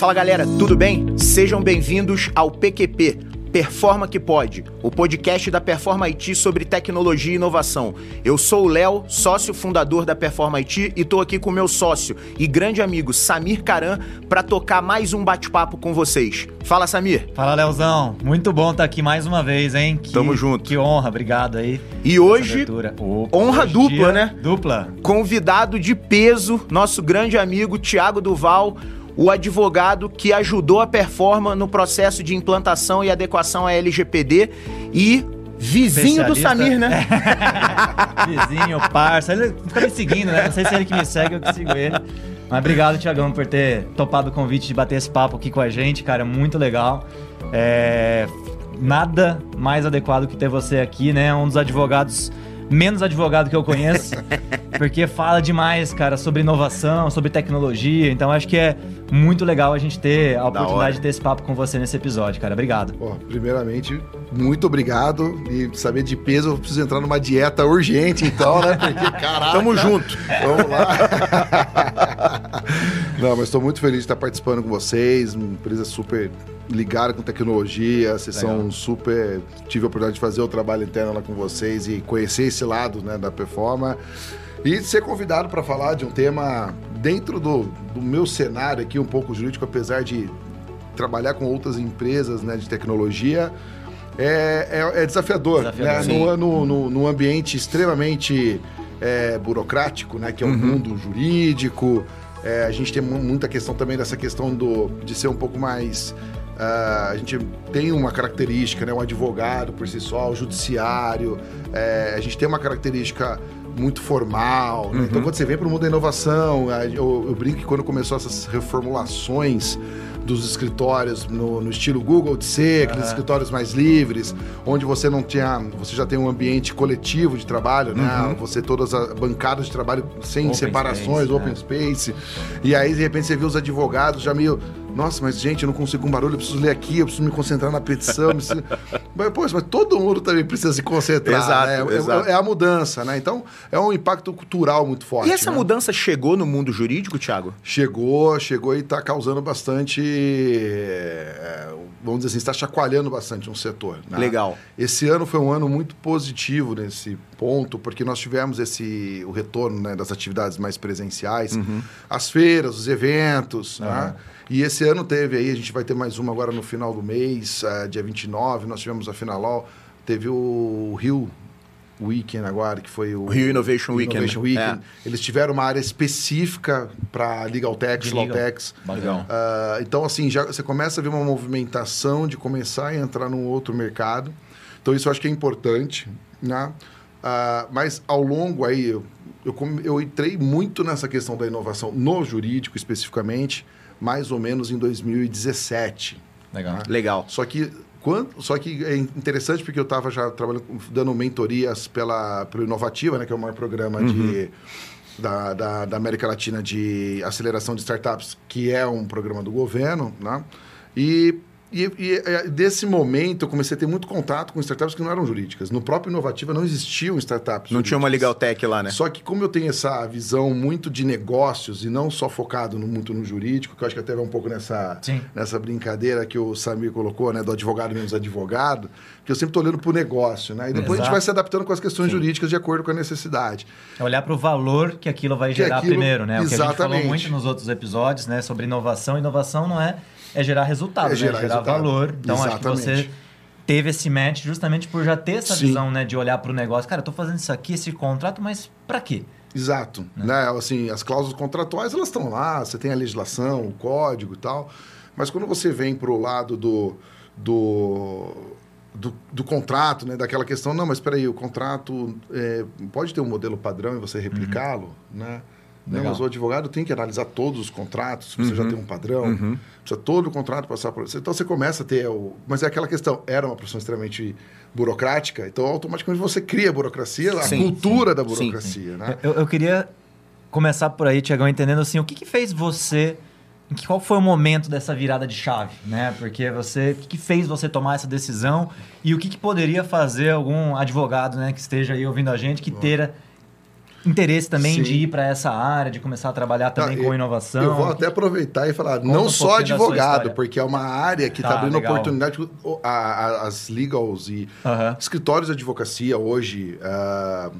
Fala galera, tudo bem? Sejam bem-vindos ao PQP Performa que Pode, o podcast da Performa IT sobre tecnologia e inovação. Eu sou o Léo, sócio fundador da Performa IT e estou aqui com meu sócio e grande amigo Samir Caran para tocar mais um bate-papo com vocês. Fala, Samir. Fala, Leozão. Muito bom estar aqui mais uma vez, hein? Que, Tamo junto. Que honra, obrigado aí. E hoje, Opa, honra hoje dupla, né? Dupla. Convidado de peso, nosso grande amigo Tiago Duval o advogado que ajudou a Performa no processo de implantação e adequação à LGPD e vizinho do Samir, né? vizinho, parça. Ele fica me seguindo, né? Não sei se é ele que me segue ou que sigo ele. Mas obrigado, Tiagão, por ter topado o convite de bater esse papo aqui com a gente, cara. Muito legal. É... Nada mais adequado que ter você aqui, né? Um dos advogados menos advogado que eu conheço, porque fala demais, cara, sobre inovação, sobre tecnologia. Então acho que é muito legal a gente ter a oportunidade de ter esse papo com você nesse episódio, cara. Obrigado. Pô, primeiramente, muito obrigado. E saber de peso, eu preciso entrar numa dieta urgente, então, né? Porque, caraca. Tamo junto. Vamos lá. Não, mas estou muito feliz de estar participando com vocês. Uma empresa super ligada com tecnologia. Vocês Legal. são super. Tive a oportunidade de fazer o trabalho interno lá com vocês e conhecer esse lado né, da performance. E ser convidado para falar de um tema dentro do, do meu cenário aqui, um pouco jurídico, apesar de trabalhar com outras empresas né, de tecnologia, é, é, é desafiador. desafiador né? no, no, no, ambiente extremamente é, burocrático, né, que é o uhum. mundo jurídico. É, a gente tem muita questão também dessa questão do, de ser um pouco mais Uh, a gente tem uma característica, né? O advogado por si só, o judiciário. É, a gente tem uma característica muito formal. Né? Uhum. Então, quando você vem para o mundo da inovação, eu, eu brinco que quando começou essas reformulações dos escritórios no, no estilo Google de ser, aqueles uhum. escritórios mais livres, onde você não tinha, você já tem um ambiente coletivo de trabalho, né? Uhum. Você todas as bancadas de trabalho sem open separações, space, open né? space. E aí de repente você viu os advogados já meio nossa, mas gente, eu não consigo um barulho, eu preciso ler aqui, eu preciso me concentrar na petição. preciso... mas, mas todo mundo também precisa se concentrar. Exato, né? É, exato. É, é, a mudança, né? Então, é um impacto cultural muito forte. E essa né? mudança chegou no mundo jurídico, Thiago? Chegou, chegou e está causando bastante. É, vamos dizer assim, está chacoalhando bastante um setor. Né? Legal. Esse ano foi um ano muito positivo nesse ponto, porque nós tivemos esse o retorno né, das atividades mais presenciais, uhum. as feiras, os eventos, uhum. né? E esse ano teve aí, a gente vai ter mais uma agora no final do mês, uh, dia 29, nós tivemos a Finalol, teve o Rio Weekend agora, que foi o... Rio Innovation Weekend. Innovation Weekend. É. Eles tiveram uma área específica para Legal Tech, Law Techs. Legal. Uh, então, assim, já você começa a ver uma movimentação de começar a entrar num outro mercado. Então, isso eu acho que é importante, né? Uh, mas ao longo aí, eu, eu, eu entrei muito nessa questão da inovação no jurídico especificamente, mais ou menos em 2017. Legal. Né? Legal. Só que quando, só que é interessante porque eu estava já trabalhando, dando mentorias pela, pelo Inovativa, né, que é o maior programa uhum. de, da, da, da, América Latina de aceleração de startups, que é um programa do governo, né? E e, e, é, desse momento eu comecei a ter muito contato com startups que não eram jurídicas. No próprio Inovativa não existiam startups. Não jurídicas. tinha uma Legal Tech lá, né? Só que como eu tenho essa visão muito de negócios e não só focado no, muito no jurídico, que eu acho que até vai um pouco nessa, nessa brincadeira que o Samir colocou, né? Do advogado menos advogado, que eu sempre estou olhando para o negócio, né? E depois Exato. a gente vai se adaptando com as questões Sim. jurídicas de acordo com a necessidade. É olhar para o valor que aquilo vai que gerar aquilo... primeiro, né? O que a gente falou muito nos outros episódios, né? Sobre inovação. Inovação não é é gerar resultado, é gerar, né? gerar valor. Então Exatamente. acho que você teve esse match justamente por já ter essa Sim. visão, né, de olhar para o negócio. Cara, eu tô fazendo isso aqui, esse contrato, mas para quê? Exato, né? né? Assim, as cláusulas contratuais elas estão lá, você tem a legislação, o código e tal, mas quando você vem para o lado do, do do, do, contrato, né? Daquela questão, não, mas espera aí, o contrato é, pode ter um modelo padrão e você replicá-lo, uhum. né? Não, mas o advogado tem que analisar todos os contratos, você uhum. já tem um padrão, uhum. precisa todo o contrato passar por você. Então você começa a ter. O... Mas é aquela questão, era uma profissão extremamente burocrática, então automaticamente você cria a burocracia, a sim, cultura sim. da burocracia. Sim, né? eu, eu, queria começar por aí, Tiagão, entendendo assim, o que, que fez você. Qual foi o momento dessa virada de chave, né? Porque você, o que, que fez você tomar essa decisão e o que, que poderia fazer algum advogado, né, que esteja aí ouvindo a gente, que teira interesse também Sim. de ir para essa área, de começar a trabalhar também Tá, com eu- inovação? Eu vou até aproveitar e falar, não um só advogado, porque é uma área que está Tá, abrindo legal. oportunidade. o- a- a- as legals e escritórios de advocacia hoje, ah,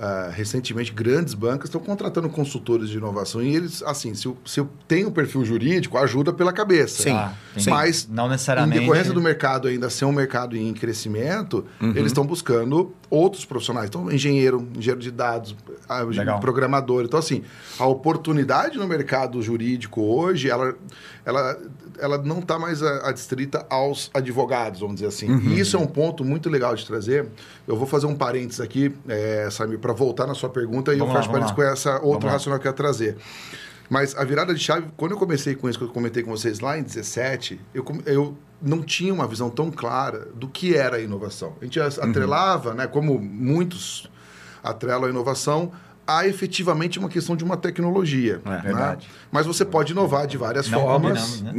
ah, recentemente, grandes bancas estão contratando consultores de inovação. E eles, assim, se eu, se eu tenho um perfil jurídico, ajuda pela cabeça. Sim, Ah. Mas, não em necessariamente. decorrência do mercado ainda ser um mercado em crescimento, eles estão buscando outros profissionais. Então, engenheiro, engenheiro de dados, ah, Legal. programador. Então, assim, a oportunidade no mercado jurídico hoje, ela, ela, ela não está mais adstrita aos advogados, vamos dizer assim. E isso é um ponto muito legal de trazer. Eu vou fazer um parênteses aqui, é, Samir, para voltar na sua pergunta e Vamos eu vamos parênteses lá. com essa outra racional que eu ia trazer. Mas a virada de chave, quando eu comecei com isso que eu comentei com vocês lá em 17, eu, eu não tinha uma visão tão clara do que era a inovação. A gente Uhum. atrelava, né, como muitos atrelam a inovação, a efetivamente uma questão de uma tecnologia. É, né? verdade. Mas você pode inovar de várias Não formas. né?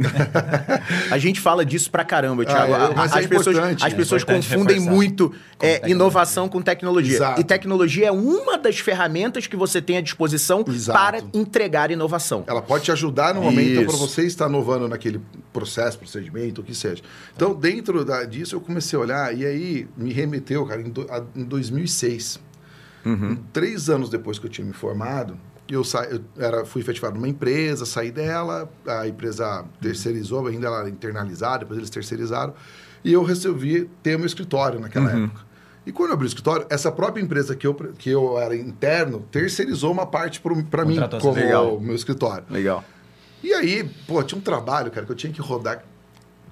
A gente fala disso pra caramba, Thiago. é, mas as, é pessoas, as é pessoas confundem reforçar. muito é, tecnologia. inovação com tecnologia. Exato. E tecnologia é uma das ferramentas que você tem à disposição Exato. para entregar inovação. Ela pode te ajudar no momento para Isso. você estar inovando naquele processo, procedimento, o que seja. Então, dentro da- disso, eu comecei a olhar e aí me remeteu, cara, em, do- a- em 2006. Três anos depois que eu tinha me formado, eu, sa... eu era, fui efetivado numa empresa, saí dela, a empresa terceirizou, ainda ela era internalizada, depois eles terceirizaram, e eu resolvi ter meu escritório naquela época. E quando eu abri o escritório, essa própria empresa que eu, que eu era interno terceirizou uma parte para mim como. Legal. meu escritório. Legal. E aí, pô, tinha um trabalho, cara, que eu tinha que rodar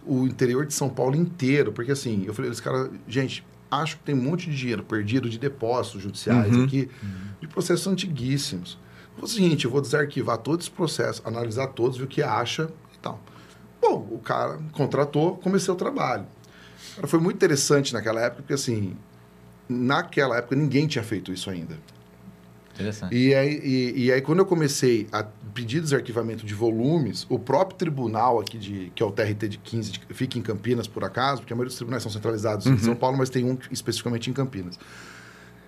o interior de São Paulo inteiro, porque assim, eu falei, esse cara, gente, acho que tem um monte de dinheiro perdido de depósitos judiciais aqui, de processos antiguíssimos. Foi o seguinte, eu vou desarquivar todos os processos, analisar todos, ver o que acha e tal. Bom, o cara contratou, comecei o trabalho. Cara, foi muito interessante naquela época, porque assim, naquela época ninguém tinha feito isso ainda. Interessante. E aí, e, e aí, quando eu comecei a pedir desarquivamento de volumes, o próprio tribunal aqui, de, que é o TRT de 15, de- fica em Campinas, por acaso, porque a maioria dos tribunais são centralizados em São Paulo, mas tem um especificamente em Campinas.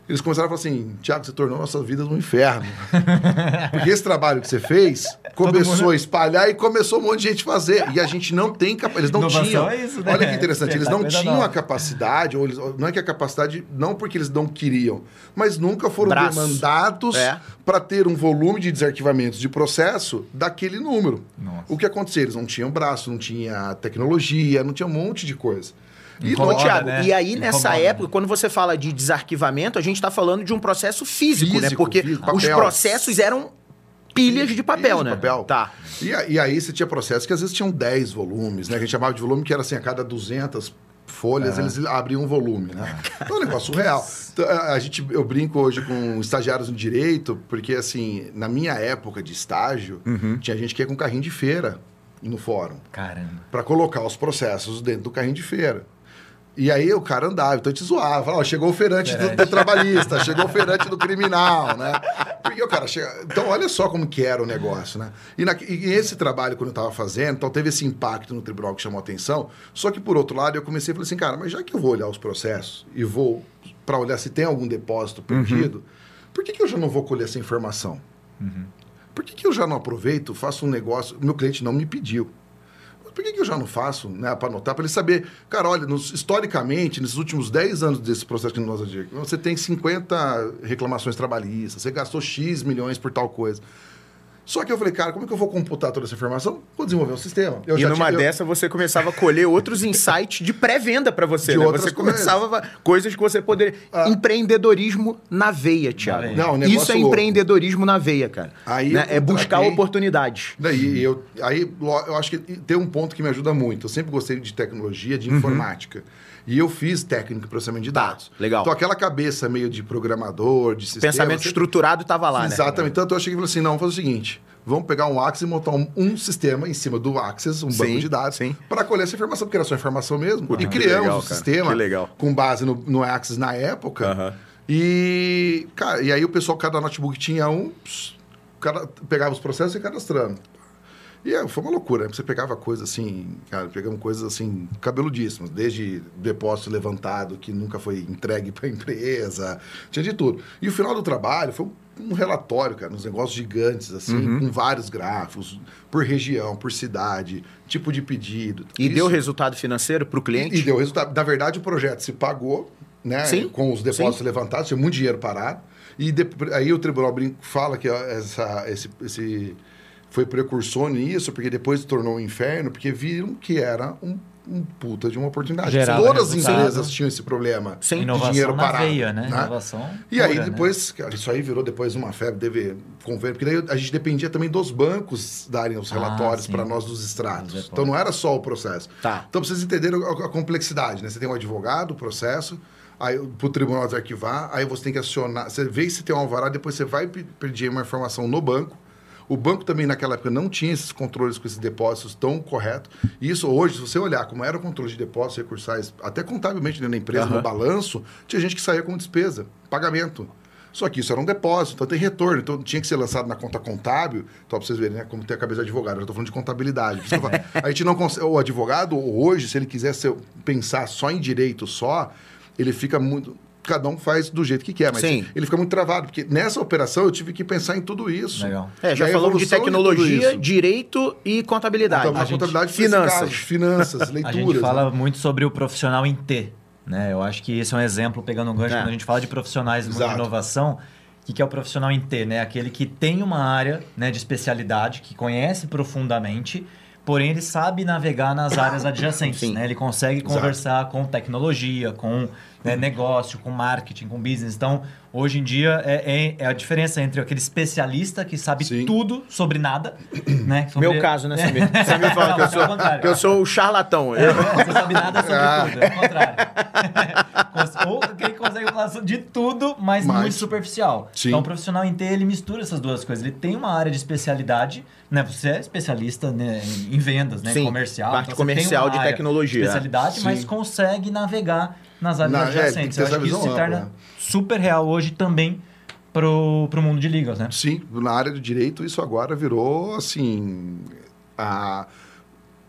Eles começaram a falar assim, Tiago, você tornou nossa vida um inferno. Porque esse trabalho que você fez começou mundo- a espalhar e começou um monte de gente fazer. E a gente não tem capacidade. Eles não Inovação tinham. é isso, né? Olha que interessante, eles Tentar não tinham nova. a capacidade, ou eles, não é que a capacidade, não porque eles não queriam, mas nunca foram Braço. demandados É. para ter um volume de desarquivamentos de processo daquele número. Nossa. O que acontecia? Eles não tinham braço, não tinha tecnologia, não tinha um monte de coisa. E Incomoda, Thiago, né? e aí nessa Incomoda, época, né? quando você fala de desarquivamento, a gente está falando de um processo físico, né? Físico, Porque físico, os processos eram pilhas de papel, Pilhas de né? papel. Tá. E, e aí você tinha processos que às vezes tinham 10 volumes, né? Que a gente chamava de volume, que era assim, a cada 200 folhas, eles abriam um volume, né? Então é um negócio surreal. Então, a, gente, eu brinco hoje com estagiários no direito, porque assim, na minha época de estágio, tinha gente que ia com carrinho de feira no fórum Caramba. para colocar os processos dentro do carrinho de feira. E aí o cara andava, então gente zoava, falava, ó, chegou o feirante do, do trabalhista, chegou o feirante do criminal, né? Porque o cara chega... Então olha só como que era o negócio, né? E, na- e esse trabalho, quando eu estava fazendo, então teve esse impacto no tribunal que chamou a atenção, só que por outro lado eu comecei a falar assim, cara, mas já que eu vou olhar os processos e vou para olhar se tem algum depósito perdido, por que, que eu já não vou colher essa informação? Por que, que eu já não aproveito, faço um negócio, meu cliente não me pediu. Por que, que eu já não faço, né, para anotar, para ele saber, cara, olha, nos- historicamente, nesses últimos 10 anos desse processo que nós você tem 50 reclamações trabalhistas, você gastou X milhões por tal coisa. Só que eu falei, cara, como é que eu vou computar toda essa informação? Vou desenvolver um sistema. Eu e já numa tinha- dessa você começava a colher outros insights de pré-venda para você, De né? Você começava coisas que você poderia Ah. empreendedorismo na veia, Thiago. Não, negócio Isso é louco. empreendedorismo na veia, cara. Aí Né? É buscar contratei- oportunidades. Daí eu, aí eu acho que tem um ponto que me ajuda muito. Eu sempre gostei de tecnologia, de informática. E eu fiz técnico em processamento de dados. legal. Então aquela cabeça meio de programador, de sistema. Pensamento sempre- estruturado estava lá, né? Exatamente. Tanto eu achei que falei assim: não, vamos fazer o seguinte: vamos pegar um Access e montar um, um sistema em cima do Access, um Sim, banco de dados, para colher essa informação, porque era só informação mesmo. Puta, e criamos legal, cara. sistema com base no, no Access na época. Aham. E, cara, e aí o pessoal, cada notebook tinha um, cada, pegava os processos e cadastrando. E é, foi uma loucura, né? Você pegava coisas assim, cara, pegamos coisas assim, cabeludíssimas, desde depósito levantado que nunca foi entregue para a empresa, tinha de tudo. E o final do trabalho foi um relatório, cara, uns negócios gigantes, assim, uhum. com vários gráficos, por região, por cidade, tipo de pedido. E Isso... deu resultado financeiro para o cliente? E, e, deu resultado. Na verdade, o projeto se pagou, né? Sim. Com os depósitos Sim. levantados, tinha muito dinheiro parado. E de, aí o Tribunal Brinco fala que essa, esse, esse foi precursor nisso, porque depois se tornou um inferno, porque viram que era um, um puta de uma oportunidade. Gerava Todas as empresas tinham esse problema Sem Inovação dinheiro parado. Veia, né? né? Inovação e pura, aí né? depois, né? cara, isso aí virou depois uma febre, teve convênio, porque daí a gente dependia também dos bancos darem os ah, relatórios ah, para nós dos extratos. Então não era só o processo. Tá. Então vocês entenderem a, a complexidade, né? Você tem um advogado, o processo, aí para o tribunal arquivar, aí você tem que acionar, você vê se tem um alvará, depois você vai pedir uma informação no banco, o banco também naquela época não tinha esses controles com esses depósitos tão corretos. E isso hoje, se você olhar como era o controle de depósitos recursais, até contabilmente dentro da empresa, uhum. no balanço, tinha gente que saía com despesa, pagamento. Só que isso era um depósito, então tem retorno. Então tinha que ser lançado na conta contábil. Então, para vocês verem, né? Como tem a cabeça de advogado. Eu estou falando de contabilidade. a gente não consegue. O advogado, hoje, se ele quiser ser, pensar só em direito só, ele fica muito cada um faz do jeito que quer, mas Sim. ele fica muito travado, porque nessa operação eu tive que pensar em tudo isso. Legal. É, já falamos de tecnologia, de direito e contabilidade. Então, a contabilidade, finanças. Caso, finanças, leituras. A gente fala né? muito sobre o profissional em T. Né? Eu acho que esse é um exemplo, pegando um gancho, é. quando a gente fala de profissionais de inovação, o que é o profissional em T? Né? Aquele que tem uma área né, de especialidade, que conhece profundamente porém ele sabe navegar nas áreas adjacentes. Né? Ele consegue conversar Exato. com tecnologia, com né, negócio, com marketing, com business. Então, hoje em dia, é, é, é a diferença entre aquele especialista que sabe Sim. tudo sobre nada. Né, sobre... Meu caso, né, Samir? Samir fala que, eu sou, que eu sou o charlatão. É, você sabe nada sobre ah. tudo, é o contrário. Ou aquele que consegue falar de tudo, mas, mas... muito superficial. Sim. Então, o profissional em T, ele mistura essas duas coisas. Ele tem uma área de especialidade, né? Você é especialista né, em vendas, né? Sim, comercial. Parte então, comercial de tecnologia. especialidade, Sim. mas consegue navegar nas áreas Na, é, adjacentes. É, Eu acho que isso se torna né? super real hoje também para o mundo de ligas, né? Sim, na área do direito isso agora virou, assim, a,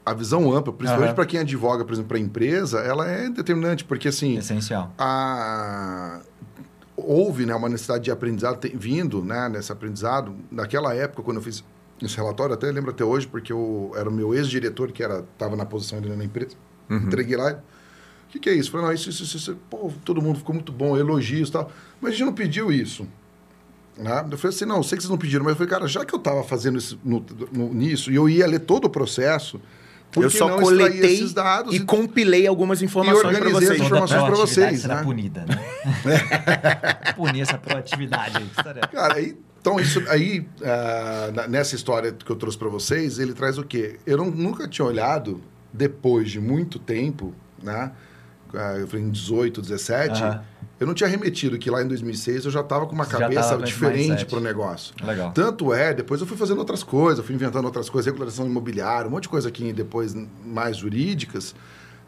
a visão ampla, principalmente uhum. para quem advoga, por exemplo, para a empresa, ela é determinante, porque assim... Essencial. A, houve né, uma necessidade de aprendizado tem, vindo né, nesse aprendizado. Naquela época, quando eu fiz esse relatório, até lembro até hoje, porque eu era o meu ex-diretor, que estava na posição dele na empresa, uhum. entreguei lá o que, que, é isso? Falei, não, isso, isso, isso, isso, pô, todo mundo ficou muito bom, elogios e tal. Mas a gente não pediu isso. Né? Eu falei assim, não, sei que vocês não pediram, mas eu falei, cara, já que eu estava fazendo isso no, no, nisso e eu ia ler todo o processo, eu só coletei esses dados e, e compilei algumas informações para vocês. informações para vocês. Será né? punida, né? Punir essa proatividade aí. Cara, aí, então isso aí, uh, nessa história que eu trouxe para vocês, ele traz o quê? Eu não, nunca tinha olhado, depois de muito tempo, né? Ah, eu falei em 18, 17, uhum. eu não tinha remetido que lá em 2006 eu já estava com uma já cabeça diferente para o negócio. Legal. Tanto é, depois eu fui fazendo outras coisas, fui inventando outras coisas, regulação imobiliária, um monte de coisa aqui depois mais jurídicas.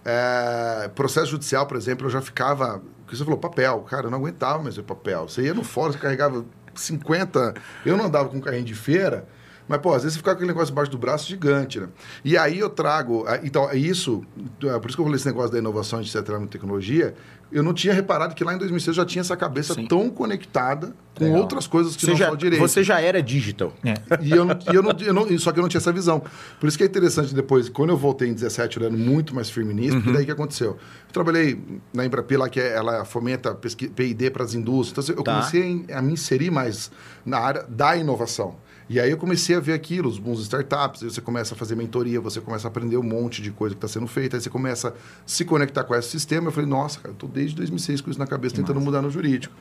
É, processo judicial, por exemplo, eu já ficava. O que você falou? Papel. Cara, eu não aguentava mais ver papel. Você ia no fórum, você carregava 50. Eu não andava com carrinho de feira. Mas, pô, às vezes você fica com aquele negócio embaixo do braço gigante, né? E aí eu trago. Então, isso. É por isso que eu falei esse negócio da inovação, etc., na tecnologia. Eu não tinha reparado que lá em 2006 eu já tinha essa cabeça Sim. tão conectada com Legal. outras coisas que você não já, só direito. Você já era digital. É. E, eu, e eu, não, eu não, Só que eu não tinha essa visão. Por isso que é interessante depois, quando eu voltei em 17, olhando muito mais firme nisso, uhum. porque daí que aconteceu? Eu trabalhei na Embrapi lá, que é, ela fomenta P&D para as indústrias. Então, eu tá. comecei a me inserir mais na área da inovação. E aí eu comecei a ver aquilo, os bons startups, aí você começa a fazer mentoria, você começa a aprender um monte de coisa que está sendo feita, aí você começa a se conectar com esse sistema. Eu falei, nossa, cara, eu estou desde 2006 com isso na cabeça, que tentando massa. mudar no jurídico.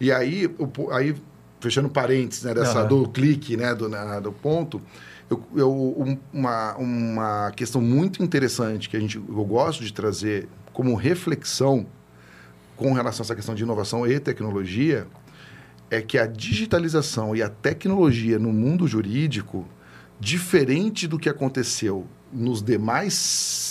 E aí, o, aí fechando parênteses né, dessa, uhum. do clique, né, do, na, do ponto, eu, eu, uma, uma questão muito interessante que a gente, eu gosto de trazer como reflexão com relação a essa questão de inovação e tecnologia é que a digitalização e a tecnologia no mundo jurídico, diferente do que aconteceu nos demais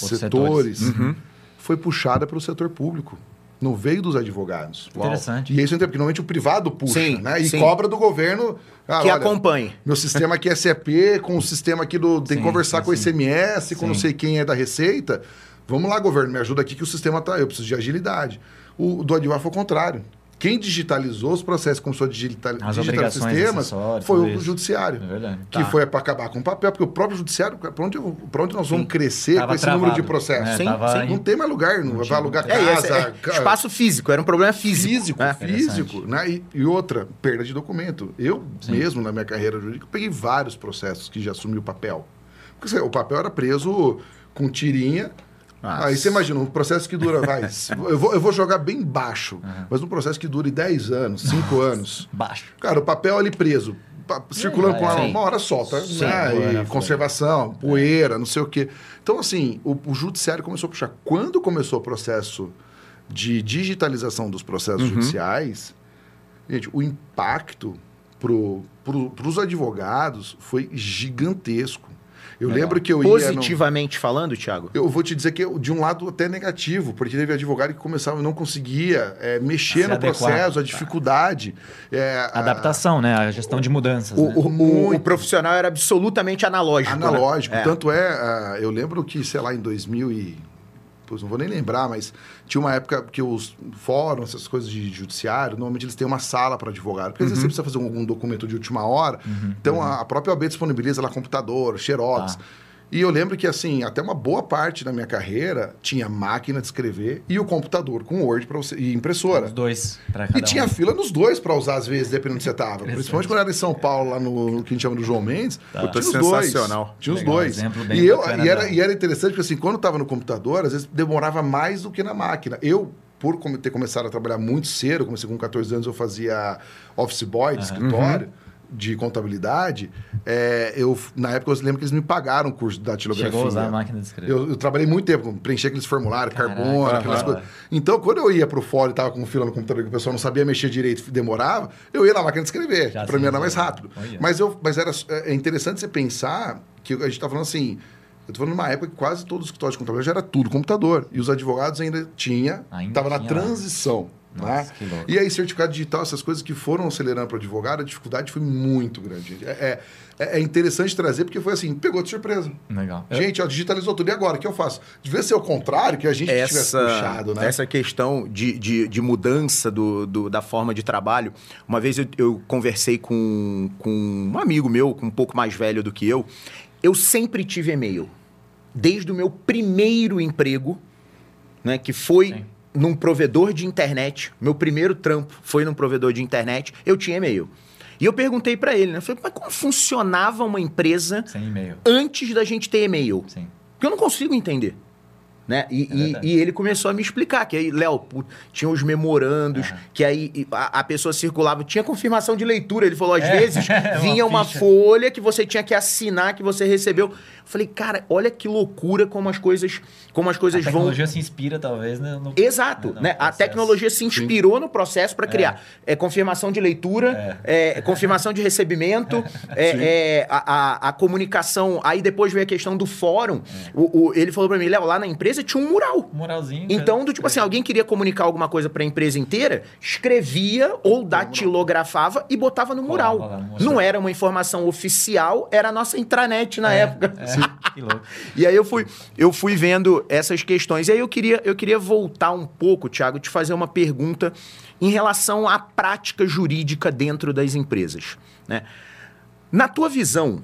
Os setores, setores. Uhum. foi puxada para o setor público. Não veio dos advogados. Interessante. E isso é porque normalmente o privado puxa, Sim, né? E sim. cobra do governo. ah, que olha, acompanhe. Meu sistema aqui é SAP, com o sistema aqui do. Tem que Sim, conversar sim, com o sim. ICMS, com não sei quem é da Receita. Vamos lá, governo, me ajuda aqui que o sistema tá. Eu preciso de agilidade. O do advogado foi o contrário. Quem digitalizou os processos, começou a digital, digitalizar obrigações sistemas, foi o isso. judiciário. É verdade. Que Tá. foi para acabar com o papel, porque o próprio judiciário, para onde, pra onde nós vamos crescer Tava com esse número de travado. processos? É, Sim, sim. em- Não tem mais lugar, não, vai tinha. alugar É, casa. é espaço físico, era um problema físico. físico, né? físico, né? E, e outra, perda de documento. Eu mesmo, na minha carreira jurídica, peguei vários processos que já assumi o papel. Porque assim, o papel era preso com tirinha. Nossa. Aí você imagina, um processo que dura, vai, eu vou, eu vou jogar bem baixo, mas um processo que dure 10 anos, 5 anos. Baixo. Cara, o papel ali preso, circulando com uma, sim. uma hora solta, Sim, né? E foi. conservação, poeira, não sei o quê. Então, assim, o, o judiciário começou a puxar. Quando começou o processo de digitalização dos processos Uhum. judiciais, gente, o impacto para os advogados foi gigantesco. Eu Legal. lembro que eu ia... no- Positivamente falando, Thiago? eu vou te dizer que eu- de um lado até negativo, porque teve advogado que começava e não conseguia é, mexer Se no adequar. processo, a dificuldade. é, a- Adaptação, né? A gestão de mudanças. O, né? o- o- Muito. o profissional era absolutamente analógico. né? analógico. É. Tanto é, ah, eu lembro que, sei lá, em 2000 e... Pois não vou nem lembrar, mas tinha uma época que os fóruns, essas coisas de judiciário, normalmente eles têm uma sala para advogado. Porque às Uhum. vezes você precisa fazer algum documento de última hora. então a, a própria OAB disponibiliza lá computador, xerox. Tá. E eu lembro que, assim, até uma boa parte da minha carreira tinha máquina de escrever e o computador com Word pra você, e impressora. Os dois cada E tinha um. fila nos dois para usar, às vezes, dependendo de onde você estava. Interessante. Principalmente quando era em São Paulo, lá no, que a gente chama do João Mendes. Tá. eu tinha os Sensacional. dois. Tinha os Legal, dois. bem E, eu, e, era, e era interessante, porque assim, quando eu estava no computador, às vezes demorava mais do que na máquina. Eu, por ter começado a trabalhar muito cedo, comecei com 14 anos, eu fazia office boy de escritório. De contabilidade, é, eu na época eu lembro que eles me pagaram o curso de datilografia. Chegou a usar a máquina de escrever. Eu, eu trabalhei muito tempo, preencher aqueles formulários, carbono, aquelas coisas. Então, quando eu ia pro fórum e tava com fila no computador que o pessoal não sabia mexer direito demorava, eu ia na máquina de escrever. Pra mim era mais já. rápido. Olha. Mas, eu, mas era, é interessante você pensar que a gente tá falando assim. Eu tô falando numa época que quase todos os escritórios de contabilidade já era tudo computador. E os advogados ainda tinha, Ainda tava na tinha lá. Nossa, né? louco. E aí, certificado digital, essas coisas que foram acelerando para o advogado, a dificuldade foi muito grande. É, é, é interessante trazer, porque foi assim, pegou de surpresa. Legal. Gente, ó, digitalizou tudo. E agora? O que eu faço? Devia ser o contrário, que a gente tivesse essa, puxado, né? essa questão de, de, de mudança do, do- da forma de trabalho. Uma vez eu, eu conversei com, com um amigo meu, um pouco mais velho do que eu. Eu sempre tive e-mail. Desde o meu primeiro emprego, né, que foi Sim. Num provedor de internet. Meu primeiro trampo foi num provedor de internet. Eu tinha e-mail. E eu perguntei pra ele, né? eu Falei, mas como funcionava uma empresa antes da gente ter e-mail? Sim. Porque eu não consigo entender. Né? E, É e- e ele começou a me explicar que aí, Léo, tinha os memorandos, Aham. que aí a, a pessoa circulava, tinha confirmação de leitura. Ele falou, às É, vezes uma vinha uma ficha. folha que você tinha que assinar que você recebeu. Eu falei, cara, olha que loucura como as coisas, como as A coisas vão. tecnologia se inspira, talvez, né, no... Exato, né? A tecnologia se inspirou no processo para criar é. confirmação de leitura, é, confirmação de recebimento, é, é, a, a- a comunicação. Aí depois veio a questão do fórum. O, o- ele falou para mim, Léo, lá na empresa tinha um mural. Moralzinho. Então, cara. do tipo assim, alguém queria comunicar alguma coisa para a empresa inteira, escrevia ou datilografava e botava mural. no mural. Não era uma informação oficial, era a nossa intranet na É, época. é. Que louco. E aí eu fui, eu fui vendo essas questões. E aí eu queria, eu queria voltar um pouco, Thiago, te fazer uma pergunta em relação à prática jurídica dentro das empresas. Né? Na tua visão,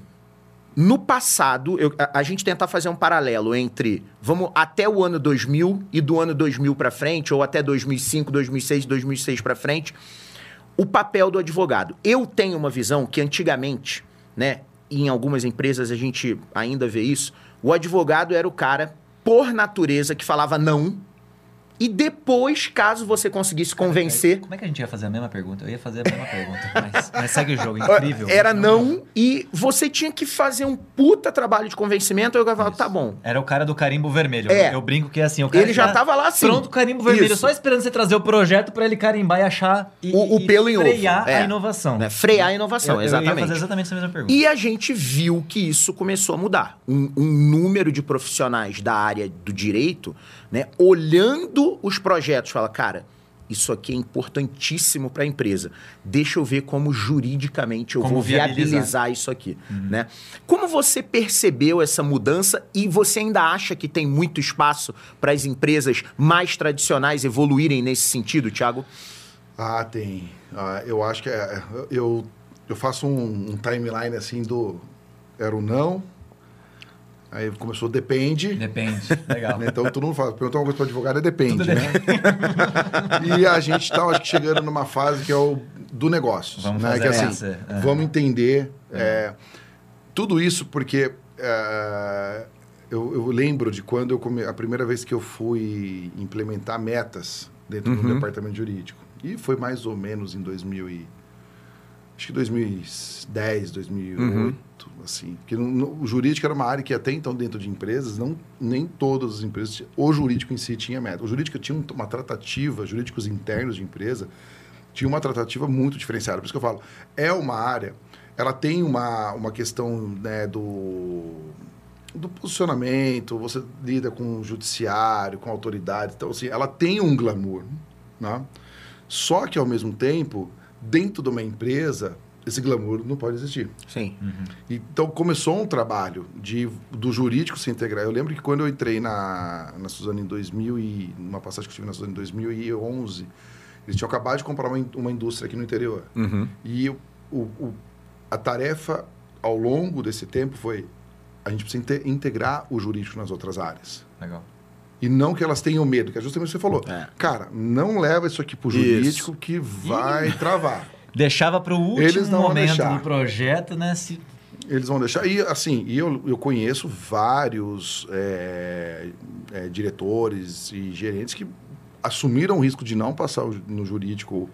no passado, eu- a, a gente tentar fazer um paralelo entre, vamos, até o ano 2000 e do ano 2000 para frente, ou até 2005, 2006, 2006 para frente, o papel do advogado. Eu tenho uma visão que antigamente, né, em algumas empresas a gente ainda vê isso, o advogado era o cara, por natureza, que falava não, e depois, caso você conseguisse convencer, Como é que a gente ia fazer a mesma pergunta? Eu ia fazer a mesma pergunta, mas, mas segue o jogo, incrível. era não, e você tinha que fazer um puta trabalho de convencimento, aí eu falava, tá bom. Era o cara do carimbo vermelho. É. Eu brinco que é assim, o cara Ele já tinha tava lá assim. Pronto, carimbo vermelho, Isso. só esperando você trazer o projeto pra ele carimbar e achar e, O- o e pelo em ovo. frear É. a inovação. Né? Frear a inovação, eu, eu exatamente. ia fazer exatamente essa mesma pergunta. E a gente viu que isso começou a mudar. Um, um número de profissionais da área do direito, né, olhando os projetos, fala, cara, isso aqui é importantíssimo para a empresa. Deixa eu ver como juridicamente eu Como vou viabilizar. viabilizar isso aqui, né? Como você percebeu essa mudança e você ainda acha que tem muito espaço para as empresas mais tradicionais evoluírem nesse sentido, Thiago? Ah, tem. Ah, eu acho que é, eu, eu faço um, um timeline assim do era o não, aí começou depende. Depende. Legal. né? Então todo mundo fala, perguntar uma coisa para advogado é depende, Tudo né? e a gente está, acho que chegando numa fase que é o do negócio, Vamos né? fazer Que assim, essa, é. vamos entender é, tudo isso porque é, eu, eu lembro de quando eu come, a primeira vez que eu fui implementar metas dentro do departamento jurídico e foi mais ou menos em 2000 e acho que 2010, 2008, assim. Porque no- o jurídico era uma área que até então dentro de empresas, não, nem todas as empresas, o jurídico em si tinha meta. O jurídico tinha um- uma tratativa, jurídicos internos de empresa, tinha uma tratativa muito diferenciada. Por isso que eu falo, é uma área, ela tem uma, uma questão né, do, do posicionamento, você lida com o judiciário, com a autoridade, então assim, ela tem um glamour, né? Só que ao mesmo tempo, dentro de uma empresa, esse glamour não pode existir. Sim. Então começou um trabalho de, do jurídico se integrar. Eu lembro que quando eu entrei na, na Suzano em 2000 e numa passagem que eu tive na Suzano em 2011, eles tinham acabado de comprar uma, uma indústria aqui no interior. Uhum. E o, o, o- a tarefa ao longo desse tempo foi a gente precisa inte- integrar o jurídico nas outras áreas. Legal. E não que elas tenham medo, que é justamente o que você falou. É. Cara, não leva isso aqui pro Isso. jurídico que vai travar. Deixava para o último Eles não vão momento do projeto, né? Se... Eles vão deixar. E assim, e eu, eu conheço vários é, é, diretores e gerentes que assumiram o risco de não passar no jurídico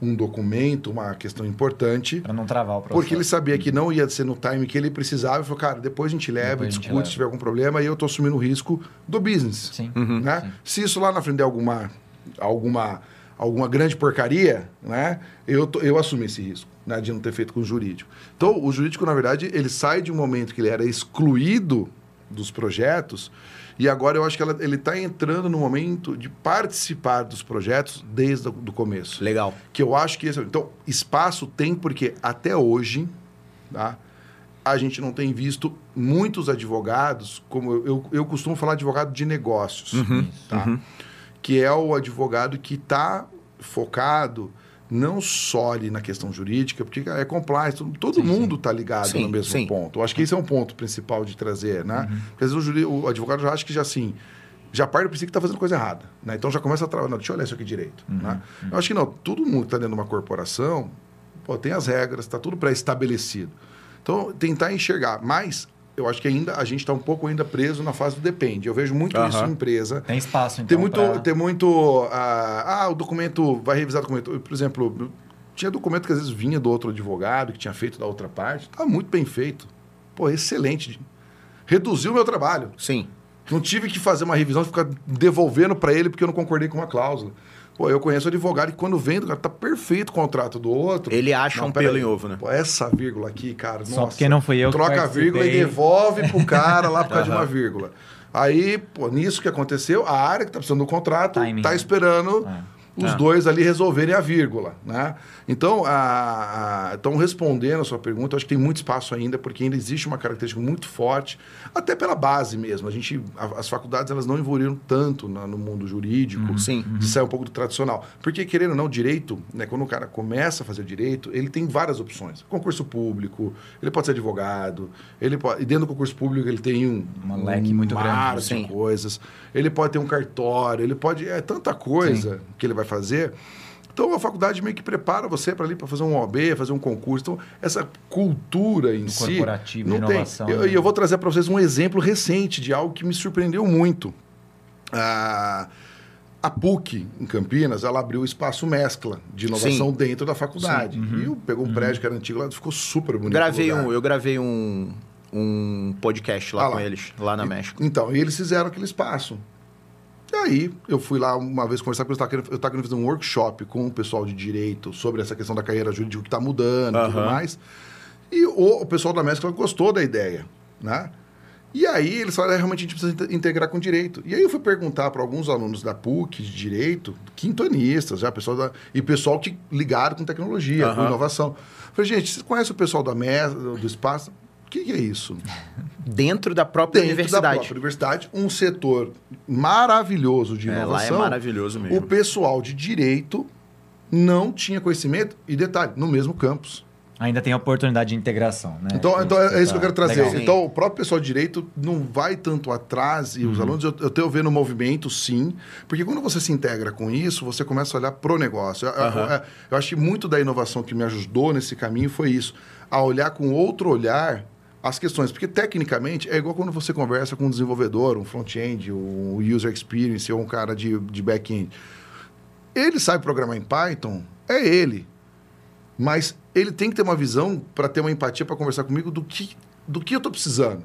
um documento, uma questão importante, Para não travar o processo. porque ele sabia que não ia ser no time que ele precisava. E falou, cara, depois a gente leva, Depois a gente discute leva. se tiver algum problema, e eu estou assumindo o risco do business. Sim. né? sim. Se isso lá na frente der alguma, alguma, alguma grande porcaria, né? eu, eu assumi esse risco né? de não ter feito com o jurídico. Então, o jurídico, na verdade, ele sai de um momento que ele era excluído dos projetos e agora eu acho que ela- ele está entrando no momento de participar dos projetos desde o começo. Legal. Que eu acho que esse, então espaço tem porque até hoje, tá? A gente não tem visto muitos advogados, como eu, eu, eu costumo falar advogado de negócios, tá? Que é o advogado que está focado não só ali na questão jurídica, porque é compliance, todo- todo mundo está ligado Sim, no mesmo sim. ponto. Eu acho que esse é um ponto principal de trazer, né? Porque às vezes o, juri- o advogado já acha que já assim, já parte do princípio que está fazendo coisa errada. Né? Então já começa a trabalhar, deixa eu olhar isso aqui direito. Né? Eu acho que não, todo mundo está dentro de uma corporação pô, tem as regras, está tudo pré-estabelecido. Então, tentar enxergar. Mas eu acho que ainda a gente está um pouco ainda preso na fase do depende. Eu vejo muito isso Aham. em empresa. Tem espaço, então, Tem muito, pra- tem muito ah, ah, o documento, vai revisar o documento. Por exemplo, tinha documento que às vezes vinha do outro advogado, que tinha feito da outra parte. Tá muito bem feito. Pô, excelente. Reduziu o meu trabalho. Sim. Não tive que fazer uma revisão, ficar devolvendo para ele porque eu não concordei com uma cláusula. Pô, eu conheço advogado que quando vem, cara, tá perfeito o contrato do outro. Ele acha um peraí. pelo em ovo, né? Pô, essa vírgula aqui, cara, Só nossa. porque não fui eu que Troca a vírgula e devolve pro cara lá por causa de uma vírgula. Aí, pô, nisso que aconteceu, a área que tá precisando do contrato Timing, tá né? esperando É. os Ah. dois ali resolverem a vírgula, né? Então, a, a, então, respondendo a sua pergunta, acho que tem muito espaço ainda, porque ainda existe uma característica muito forte, até pela base mesmo. A gente, a- as faculdades, elas não evoluíram tanto na- no mundo jurídico, Sim. de sair um pouco do tradicional. Porque, querendo ou não, direito, né, quando o cara começa a fazer direito, ele tem várias opções. Concurso público, ele pode ser advogado, ele pode, e dentro do concurso público ele tem um, Um leque muito grande, mar de sim. coisas. Ele pode ter um cartório, ele pode. É tanta coisa que ele vai fazer. Então a faculdade meio que prepara você para ali para fazer um OB, fazer um concurso. Então essa cultura em Do si corporativo, não inovação, E eu, né? e eu vou trazer para vocês um exemplo recente de algo que me surpreendeu muito. Ah, a PUC, em Campinas, ela abriu o espaço mescla de inovação Sim. dentro da faculdade. E eu pegou um prédio que era antigo lá, ficou super bonito. Gravei um, eu gravei um, um podcast lá Ah com lá. eles, lá na México. Então, e eles fizeram aquele espaço. E aí, eu fui lá uma vez conversar com eles, eu estava querendo, fazer um workshop com o pessoal de direito sobre essa questão da carreira jurídica que está mudando e tudo Aham. mais. E o, o pessoal da Mescla gostou da ideia, né? E aí eles falaram, é, realmente a gente precisa integrar com direito. E aí eu fui perguntar para alguns alunos da PUC de direito, quintonistas, já, pessoal da, e pessoal que ligaram com tecnologia, uhum. com inovação. falei, gente, vocês conhecem o pessoal da mesa, do espaço? O que, que é isso? Dentro da própria Dentro universidade. da própria universidade, um setor maravilhoso de inovação. É, lá é maravilhoso mesmo. O pessoal de direito não tinha conhecimento, e detalhe, no mesmo campus. Ainda tem a oportunidade de integração, né? Então, então é isso que eu quero trazer. Legal. Então, o próprio pessoal de direito não vai tanto atrás, e uhum. os alunos, eu, eu tenho vendo movimento, sim, porque quando você se integra com isso, você começa a olhar pro negócio. Uhum. Eu, eu, eu acho que muito da inovação que me ajudou nesse caminho foi isso, a olhar com outro olhar as questões. Porque, tecnicamente, é igual quando você conversa com um desenvolvedor, um front-end, um user experience ou um cara de, de back-end. Ele sabe programar em Python, é ele. Mas ele tem que ter uma visão para ter uma empatia para conversar comigo do que, do que eu estou precisando.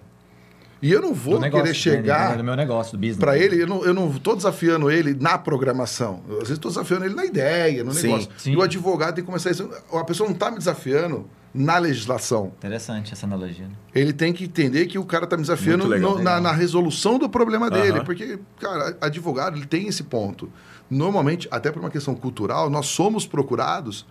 E eu não vou negócio, querer chegar. Né? Do meu negócio, do business. Para ele, eu não, eu não estou desafiando ele na programação. Às vezes estou desafiando ele na ideia, no sim, negócio. Sim. E o advogado tem que começar isso. A pessoa não está me desafiando na legislação. Interessante essa analogia. Né? Ele tem que entender que o cara está me desafiando legal, no. Na, na, resolução do problema dele. Uhum. Porque, cara, advogado ele tem esse ponto. Normalmente, até por uma questão cultural, nós somos procurados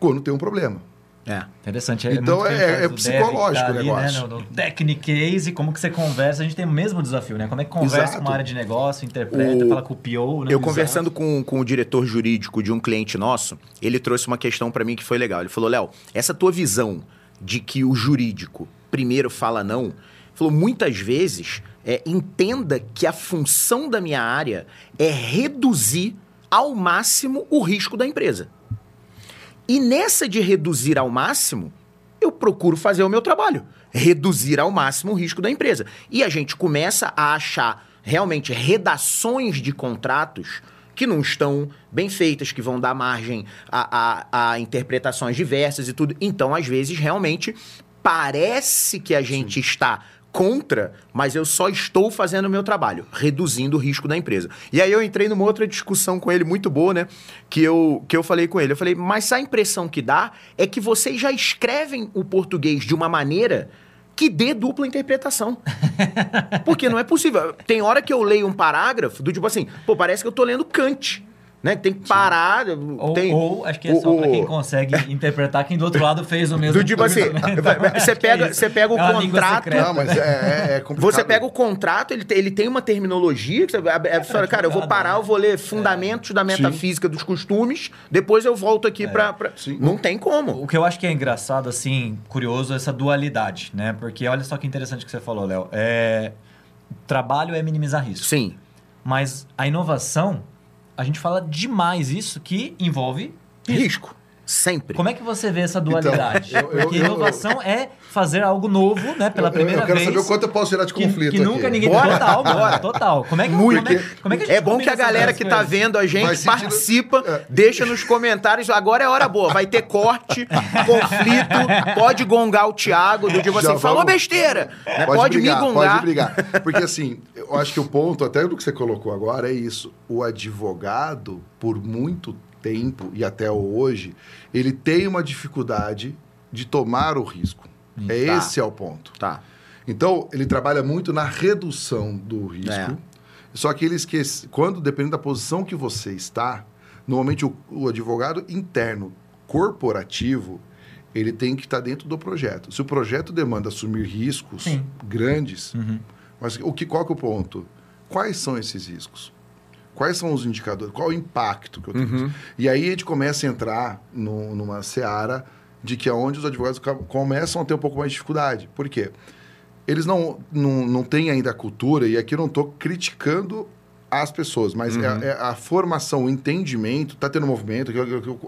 quando tem um problema. É. Interessante. É então é, é psicológico tá o negócio. né, no, no Technicase, como que você conversa, a gente tem o mesmo desafio, né? Como é que conversa Exato. com uma área de negócio, interpreta, o... fala com o PO, né? Eu conversando com, com o diretor jurídico de um cliente nosso, ele trouxe uma questão para mim que foi legal. Ele falou, Léo, essa tua visão de que o jurídico primeiro fala não, falou, muitas vezes, é, entenda que a função da minha área é reduzir ao máximo o risco da empresa. E nessa de reduzir ao máximo, eu procuro fazer o meu trabalho. Reduzir ao máximo o risco da empresa. E a gente começa a achar realmente redações de contratos que não estão bem feitas, que vão dar margem a, a, a interpretações diversas e tudo. Então, às vezes, realmente parece que a gente Sim. está contra, mas eu só estou fazendo o meu trabalho, reduzindo o risco da empresa. E aí eu entrei numa outra discussão com ele muito boa, né? Que eu, que eu falei com ele. Eu falei, mas a impressão que dá é que vocês já escrevem o português de uma maneira que dê dupla interpretação. Porque não é possível. Tem hora que eu leio um parágrafo do tipo assim, pô, parece que eu tô lendo Kant né? Tem que parar. Ou, tem, ou acho que é só para quem consegue interpretar quem do outro lado fez o mesmo. Do tipo assim, você pega, você pega o é contrato. Não, mas é, é, é complicado. Você pega o contrato, ele tem, ele tem uma terminologia que você, é, é, cara, eu vou parar, eu vou ler fundamentos da metafísica Sim. dos costumes, depois eu volto aqui é. para. Pra... Não tem como. O que eu acho que é engraçado, assim, curioso, é essa dualidade, né? Porque olha só que interessante que você falou, Léo. É... Trabalho é minimizar risco. Sim. Mas a inovação a gente fala demais isso que envolve risco. Sempre. Como é que você vê essa dualidade? Então, eu, Porque eu, inovação eu, é fazer algo novo, né? Pela primeira vez. Eu quero vez, saber o quanto eu posso gerar de conflito. Que, que nunca ninguém. Bora. Total, bora. Total. Como é que, Muito. Como é, como é, que a gente é bom que a galera que tá vendo a gente participa, é. deixa nos comentários. Agora é hora boa. Vai ter corte, conflito. Pode gongar o Thiago do tipo assim, falou besteira. Né? Pode, pode brigar, me gongar. Pode brigar. Porque assim, eu acho que o ponto, até do que você colocou agora, é isso. O advogado, por muito tempo, tempo e até hoje, ele tem uma dificuldade de tomar o risco. Hum, é tá. Esse é o ponto. Tá. Então, ele trabalha muito na redução do risco. É. Só que ele esquece, quando, dependendo da posição que você está, normalmente o, o advogado interno corporativo, ele tem que estar dentro do projeto. Se o projeto demanda assumir riscos Sim. grandes, uhum. mas o que, qual que é o ponto? Quais são esses riscos? Quais são os indicadores? Qual o impacto que eu tenho? Uhum. E aí a gente começa a entrar no, numa seara de que é onde os advogados começam a ter um pouco mais de dificuldade. Por quê? Eles não, não, não têm ainda a cultura, e aqui eu não estou criticando as pessoas, mas é uhum. é, é, a formação, o entendimento, está tendo movimento,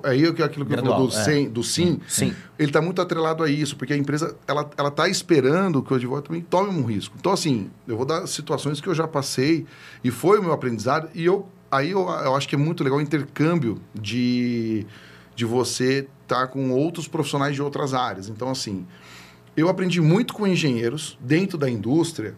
aí é aquilo que Gradual, eu falou do, é. do sim, sim, ele está muito atrelado a isso, porque a empresa ela está esperando que o advogado também tome um risco. Então, assim, eu vou dar situações que eu já passei e foi o meu aprendizado, e eu, aí eu, eu acho que é muito legal o intercâmbio de, de você estar tá com outros profissionais de outras áreas. Então, assim, eu aprendi muito com engenheiros dentro da indústria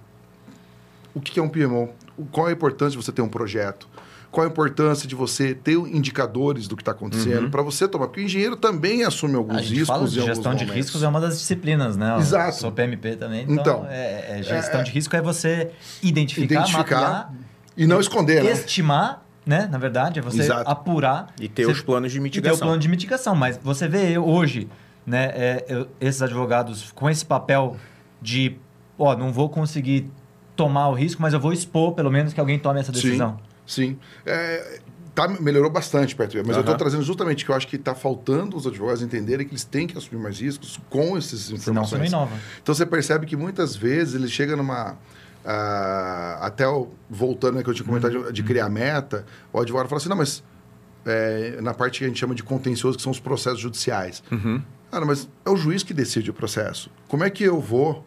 o que é um PMO, qual a importância de você ter um projeto, qual a importância de você ter indicadores do que está acontecendo Uhum. para você tomar. Porque o engenheiro também assume alguns A gente riscos fala de gestão de riscos é uma das disciplinas, né? Eu Exato. Sou PMP também. Então, Então, é, é gestão é- de risco é você identificar, Identificar mapear, e não esconder, né? estimar, né? Na verdade, é você Exato. apurar. E ter você- os planos de E ter o mitigação. plano de mitigação. Mas você vê eu, hoje, né? é, eu- esses advogados com esse papel de, ó, não vou conseguir tomar o risco, mas eu vou expor, pelo menos, que alguém tome essa decisão. Sim. É, tá, melhorou bastante perto mas eu estou trazendo justamente que eu acho que está faltando os advogados entenderem que eles têm que assumir mais riscos com essas Senão informações. não inova. Então você percebe que muitas vezes ele chega numa. ah, até o- voltando né, que eu tinha comentado Uhum. de, de criar meta, o advogado fala assim: não, mas é, na parte que a gente chama de contencioso, que são os processos judiciais. Uhum. Cara, mas é o juiz que decide o processo. Como é que eu vou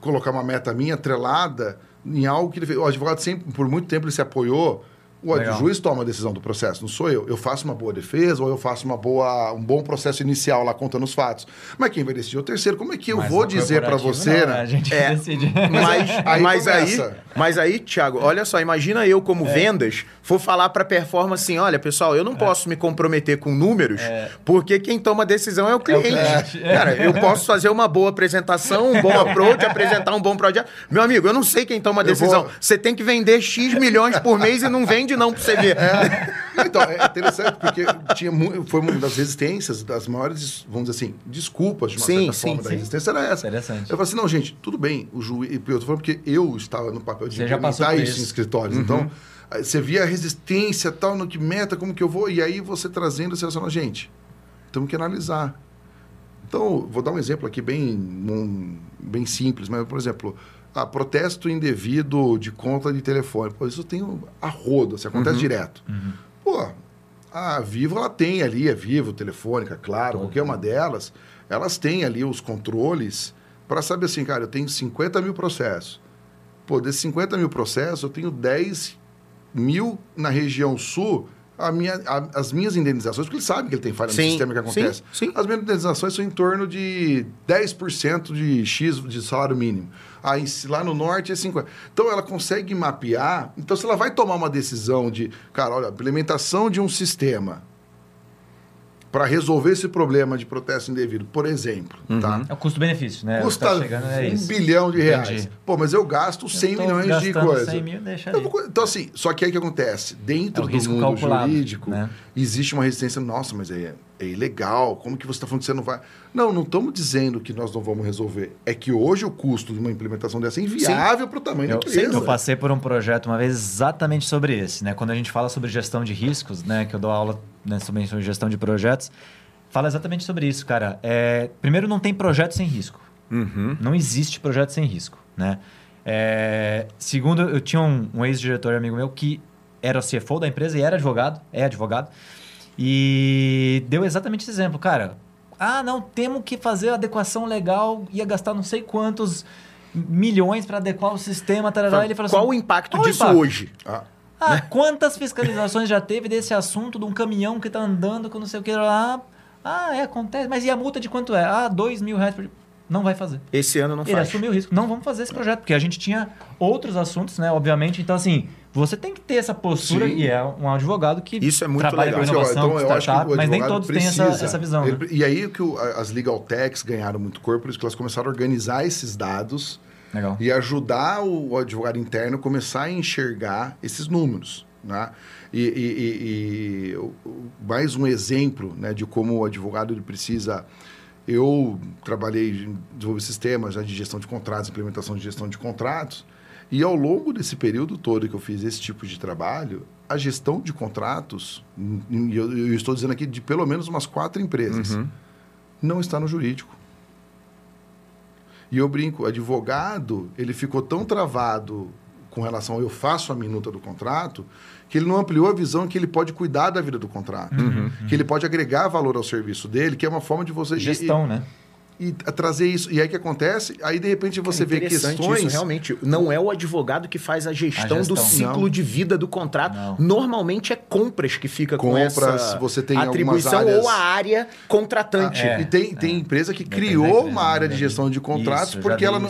colocar uma meta minha atrelada em algo que ele fez? O advogado sempre, por muito tempo, ele se apoiou. O Legal. juiz toma a decisão do processo, não sou eu. Eu faço uma boa defesa ou eu faço uma boa, um bom processo inicial lá contando os fatos. Mas quem vai decidir é o terceiro. Como é que eu Mas vou dizer para você, não, né? A gente É. decide. Mas, Aí mas, aí, mas aí, Thiago, olha só, imagina eu como É. vendas, for falar para performance assim, olha, pessoal, eu não posso me comprometer com números, É. porque quem toma a decisão é o cliente. cliente. Cara, eu posso fazer uma boa apresentação, um bom approach, apresentar um bom projeto. Meu amigo, eu não sei quem toma a decisão. vou- Você tem que vender X milhões por mês e não vende não pra você ver. Então, é interessante, porque tinha mu- foi uma das resistências, das maiores, vamos dizer assim, desculpas de uma Sim, certa sim, forma da sim. resistência era essa. Interessante. Eu falei assim, não, gente, tudo bem, o juiz. Eu tô falando porque eu estava no papel de Você já passou implementar isso, isso. em escritórios. Então, aí você via a resistência tal, no que meta, como que eu vou, e aí você trazendo, você fala, gente, temos que analisar. Então, vou dar um exemplo aqui bem, um- bem simples, mas, por exemplo, ah, protesto indevido de conta de telefone. Pô, isso tem a rodo, isso acontece direto. Pô, a Vivo, ela tem ali, a Vivo, Telefônica, claro, qualquer uma delas, elas têm ali os controles para saber assim, cara, eu tenho 50 mil processos. Pô, desses 50 mil processos, eu tenho 10 mil na região sul, a minha, a- as minhas indenizações, porque eles sabem que ele tem falha Sim, no sistema que sim, acontece. sim. As minhas indenizações são em torno de 10% de X de salário mínimo. Aí lá no norte é 50%. Então ela consegue mapear. Então, se ela vai tomar uma decisão de, cara, olha, implementação de um sistema para resolver esse problema de protesto indevido, por exemplo, tá? É o custo-benefício, né? Custa tá chegando é um isso. bilhão de reais. Entendi. Pô, mas eu gasto 100 Eu milhões de coisa. 100 mil, deixa Eu ali. vou- Então, assim, só que aí o que acontece? Dentro É do risco mundo jurídico, né? existe uma resistência. Nossa, mas é, é ilegal. Como que você está falando que você não vai. Não, não estamos dizendo que nós não vamos resolver. É que hoje o custo de uma implementação dessa é inviável para o tamanho Eu, da empresa. eu passei por um projeto uma vez exatamente sobre esse, né? Quando a gente fala sobre gestão de riscos, né? Que eu dou aula né, também sobre gestão de projetos, fala exatamente sobre isso, cara. É, primeiro, não tem projeto sem risco. Uhum. Não existe projeto sem risco, né? É, segundo, eu tinha um, um ex-diretor amigo meu que era o CFO da empresa e era advogado, é advogado, e deu exatamente esse exemplo, cara. Ah, não, temos que fazer adequação legal, ia gastar não sei quantos milhões para adequar o sistema, tarará. Ele falou Qual assim, o impacto qual o disso impacto? hoje? Ah, Ah, quantas fiscalizações já teve desse assunto de um caminhão que tá andando com não sei o que lá? Ah, é, acontece. Mas e a multa de quanto é? Ah, dois mil reais por dia. Não vai fazer. Esse ano não Ele faz. assumiu o risco. Não vamos fazer esse projeto, porque a gente tinha outros assuntos, né? Obviamente. Então, assim, você tem que ter essa postura Sim. e é um advogado que Isso é muito trabalha legal. com inovação, Então, eu acho que o mas nem todos têm essa, precisa. essa visão. Ele- né? E aí que o- as legal techs ganharam muito corpo, por isso que elas começaram a organizar esses dados Legal. e ajudar o, o advogado interno a começar a enxergar esses números. Né? E, e- e- e o- o- mais um exemplo né, de como o advogado ele precisa. Eu trabalhei em desenvolver sistemas já de gestão de contratos, implementação de gestão de contratos, e ao longo desse período todo que eu fiz esse tipo de trabalho, a gestão de contratos, e eu, eu estou dizendo aqui de pelo menos umas quatro empresas, Uhum. não está no jurídico. E eu brinco, advogado, ele ficou tão travado com relação ao eu faço a minuta do contrato, que ele não ampliou a visão que ele pode cuidar da vida do contrato. Uhum. Que ele pode agregar valor ao serviço dele, que é uma forma de você... Gestão, né? e trazer isso. E aí o que acontece? Aí de repente você é vê questões. Isso, realmente, não é o advogado que faz a gestão, a gestão. do ciclo não. de vida do contrato. Não. Normalmente é compras que fica compras, com essa você tem atribuição áreas... ou a área contratante. Ah, é, e tem, tem é. empresa que criou uma área de gestão de contratos isso, porque ela não.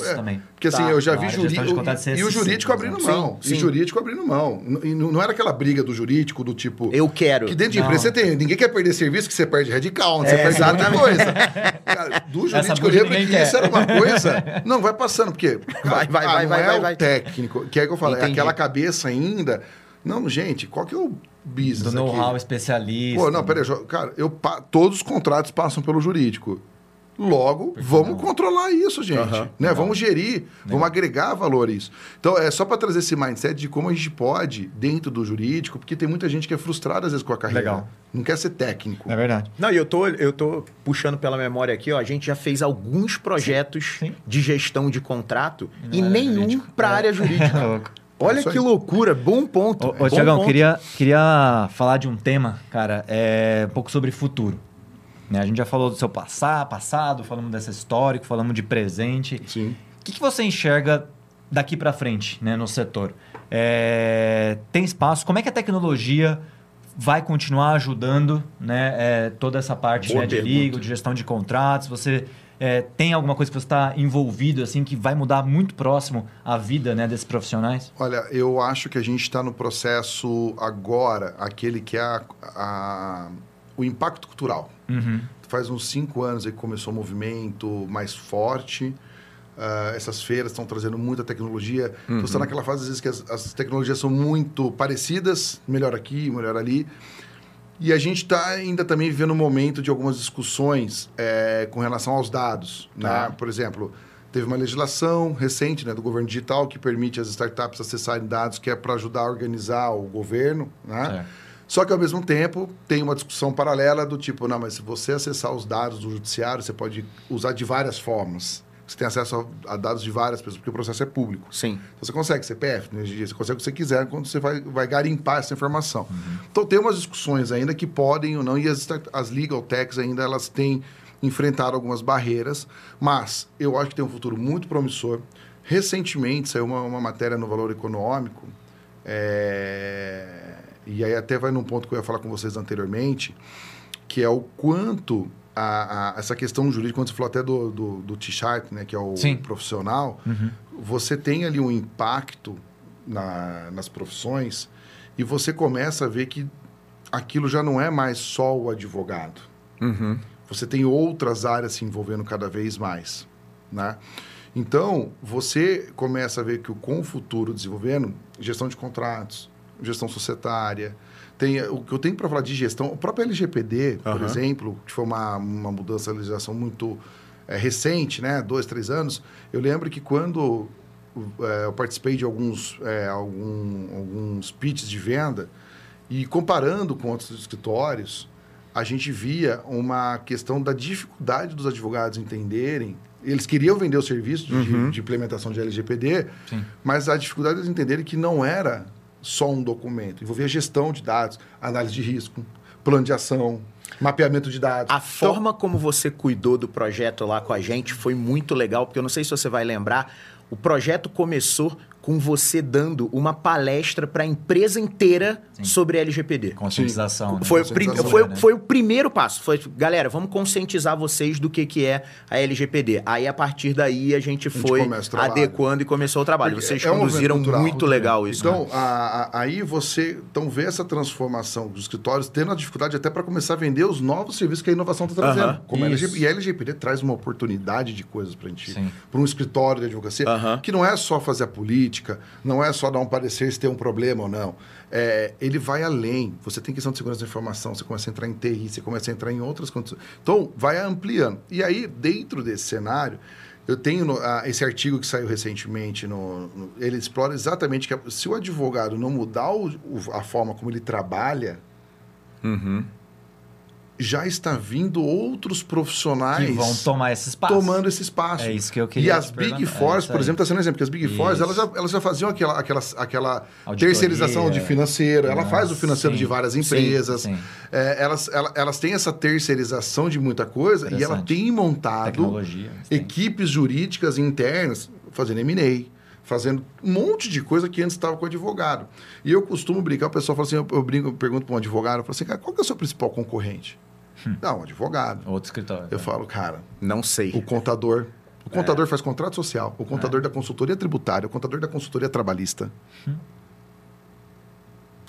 É, porque assim, tá. eu já vi jurídico. E o jurídico abrindo mão. Sim, sim. E o jurídico abrindo mão. E não era aquela briga do jurídico do tipo. Eu quero. Que dentro de empresa você tem. Ninguém quer perder serviço, que você perde radical, você perde muita coisa. Cara, do jurídico eu lembro que quer. isso era uma coisa. Não, vai passando, porque. Vai, vai, ah, vai, vai, é vai, vai. técnico, que é que eu falo, é aquela cabeça ainda. Não, gente, qual que é o business? Do know-how especialista. Pô, não, peraí, cara, eu, todos os contratos passam pelo jurídico. Logo, Porque vamos não. controlar isso, gente. Uhum. Né? Vamos gerir, vamos agregar valor a isso. Então, é só para trazer esse mindset de como a gente pode, dentro do jurídico, porque tem muita gente que é frustrada às vezes com a carreira. Legal. Não quer ser técnico. É verdade. Não, e eu tô, eu tô puxando pela memória aqui, ó. A gente já fez alguns projetos Sim. de gestão de contrato não e nenhum para a é. área jurídica. Olha que loucura, bom ponto. Ô, ô Tiagão, queria, queria falar de um tema, cara, é um pouco sobre futuro. Né? A gente já falou do seu passado, passado, falamos dessa histórico, falamos de presente. Sim. O que, que você enxerga daqui para frente né, no setor? É, tem espaço? Como é que a tecnologia vai continuar ajudando né, é, toda essa parte né, de legal, de gestão de contratos? Você é, tem alguma coisa que você está envolvido assim que vai mudar muito próximo a vida né, desses profissionais? Olha, eu acho que a gente está no processo agora, aquele que é a, a, o impacto cultural. Uhum. Faz uns cinco anos que começou o um movimento mais forte. Uh, essas feiras estão trazendo muita tecnologia. Uhum. Então, está naquela fase, às vezes, que as, as, tecnologias são muito parecidas, melhor aqui, melhor ali. E a gente está ainda também vivendo um momento de algumas discussões é, com relação aos dados. Né? Ah. Por exemplo, teve uma legislação recente né, do governo digital que permite as startups acessarem dados que é para ajudar a organizar o governo. Né? É. Só que, ao mesmo tempo, tem uma discussão paralela do tipo, não, mas se você acessar os dados do judiciário, você pode usar de várias formas. Você tem acesso a, dados de várias pessoas, porque o processo é público. Sim. Então, você consegue CPF, energia, você consegue o que você quiser quando você vai, vai garimpar essa informação. Uhum. Então, tem umas discussões ainda que podem ou não, e as, as legal techs ainda, elas têm enfrentado algumas barreiras, mas eu acho que tem um futuro muito promissor. Recentemente, saiu uma, uma matéria no Valor Econômico, é e aí até vai num ponto que eu ia falar com vocês anteriormente, que é o quanto a, a, essa questão jurídica, quando você falou até do, do, do T-Sharp, né, que é o Sim. profissional, uhum. você tem ali um impacto na, nas profissões e você começa a ver que aquilo já não é mais só o advogado. Uhum. Você tem outras áreas se envolvendo cada vez mais, né? Então, você começa a ver que com o futuro desenvolvendo, gestão de contratos, gestão societária. Tem, o que eu tenho para falar de gestão, o próprio LGPD, por exemplo, que foi uma, uma mudança de legislação muito é, recente, né? dois, três anos, eu lembro que quando é, eu participei de alguns, é, algum, alguns pitches de venda e comparando com outros escritórios, a gente via uma questão da dificuldade dos advogados entenderem eles queriam vender o serviço de, uhum. de implementação de LGPD, Sim. mas a dificuldade de entenderem que não era só um documento. Envolvia gestão de dados, análise de risco, plano de ação, mapeamento de dados. A então, forma como você cuidou do projeto lá com a gente foi muito legal, porque eu não sei se você vai lembrar, o projeto começou com você dando uma palestra para a empresa inteira Sim. sobre LGPD. Conscientização. Né? Foi, Conscientização, foi, né? foi, o primeiro passo. Foi, galera, vamos conscientizar vocês do que, que é a LGPD. Aí, a partir daí, a gente foi a gente adequando e começou o trabalho. Porque vocês é conduziram um muito legal isso. Então, né? a, a, aí você então, vê essa transformação dos escritórios, tendo a dificuldade até para começar a vender os novos serviços que a inovação está trazendo. Uh -huh. como a LGPD, e a LGPD traz uma oportunidade de coisas para a gente. Para um escritório de advocacia, uh -huh. Que não é só fazer a política, política, não é só dar um parecer se tem um problema ou não. É, ele vai além. Você tem questão de segurança da informação, você começa a entrar em TI, você começa a entrar em outras condições. Então, vai ampliando. E aí, dentro desse cenário, eu tenho no, a, esse artigo que saiu recentemente, no, no, ele explora exatamente que se o advogado não mudar o, o, a forma como ele trabalha, uhum. Já está vindo outros profissionais que vão tomar esse espaço. tomando esse espaço. É isso que eu queria E as Big Fours, é por exemplo, está sendo um exemplo, que as Big Fours, elas já, elas já faziam aquela, aquela, aquela terceirização de financeiro, ela faz o financeiro sim, de várias empresas, sim, sim. É, elas, elas, elas têm essa terceirização de muita coisa e ela tem montado equipes jurídicas internas fazendo M&A, fazendo um monte de coisa que antes estava com o advogado. E eu costumo brincar, o pessoal fala assim, eu, eu, brinco, eu pergunto para um advogado, eu falo assim, cara, qual que é o seu principal concorrente? Hum. Não, um advogado. Outro escritório. Eu né? falo, cara... Não sei. O contador. O contador é. faz contrato social, o contador é. da consultoria tributária, o contador da consultoria trabalhista. Hum.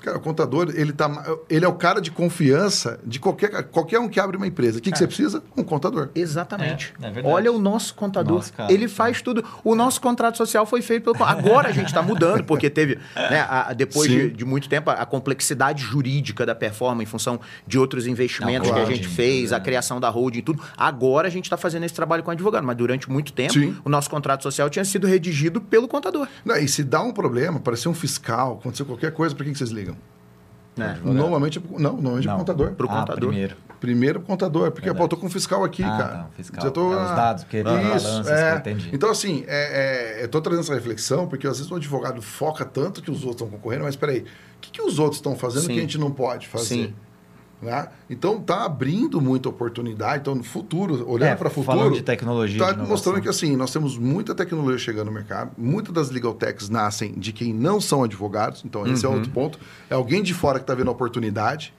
Cara, o contador, ele, tá, ele é o cara de confiança de qualquer, qualquer um que abre uma empresa. O que, que você precisa? Um contador. Exatamente. É, é Olha o nosso contador. Nossa, ele faz tudo. O nosso contrato social foi feito pelo. Agora a gente está mudando, porque teve, né, a, depois de, de, muito tempo, a, a, complexidade jurídica da performance em função de outros investimentos que a gente fez, a né? criação da holding e tudo. Agora a gente está fazendo esse trabalho com advogado, mas durante muito tempo Sim. o nosso contrato social tinha sido redigido pelo contador. Não, e se dá um problema, aparecer um fiscal, acontecer qualquer coisa, para quem que vocês ligam? É, normalmente, não, normalmente não. contador. Pro ah, contador. Primeiro. Primeiro contador, porque pô, eu tô com fiscal aqui, ah, cara. Não, fiscal. Já tô, é, os dados, porque ah, isso, é. entendi. Então, assim, é, é, eu tô trazendo essa reflexão, porque às vezes o advogado foca tanto que os outros estão concorrendo, mas peraí, o que, que os outros estão fazendo Sim. que a gente não pode fazer? Sim. Né? Então está abrindo muita oportunidade. Então, no futuro, olhando é, para o futuro. Falando de tecnologia. Está mostrando que assim, nós temos muita tecnologia chegando no mercado. Muitas das legal techs nascem de quem não são advogados. Então, esse uhum. é outro ponto. É alguém de fora que está vendo a oportunidade.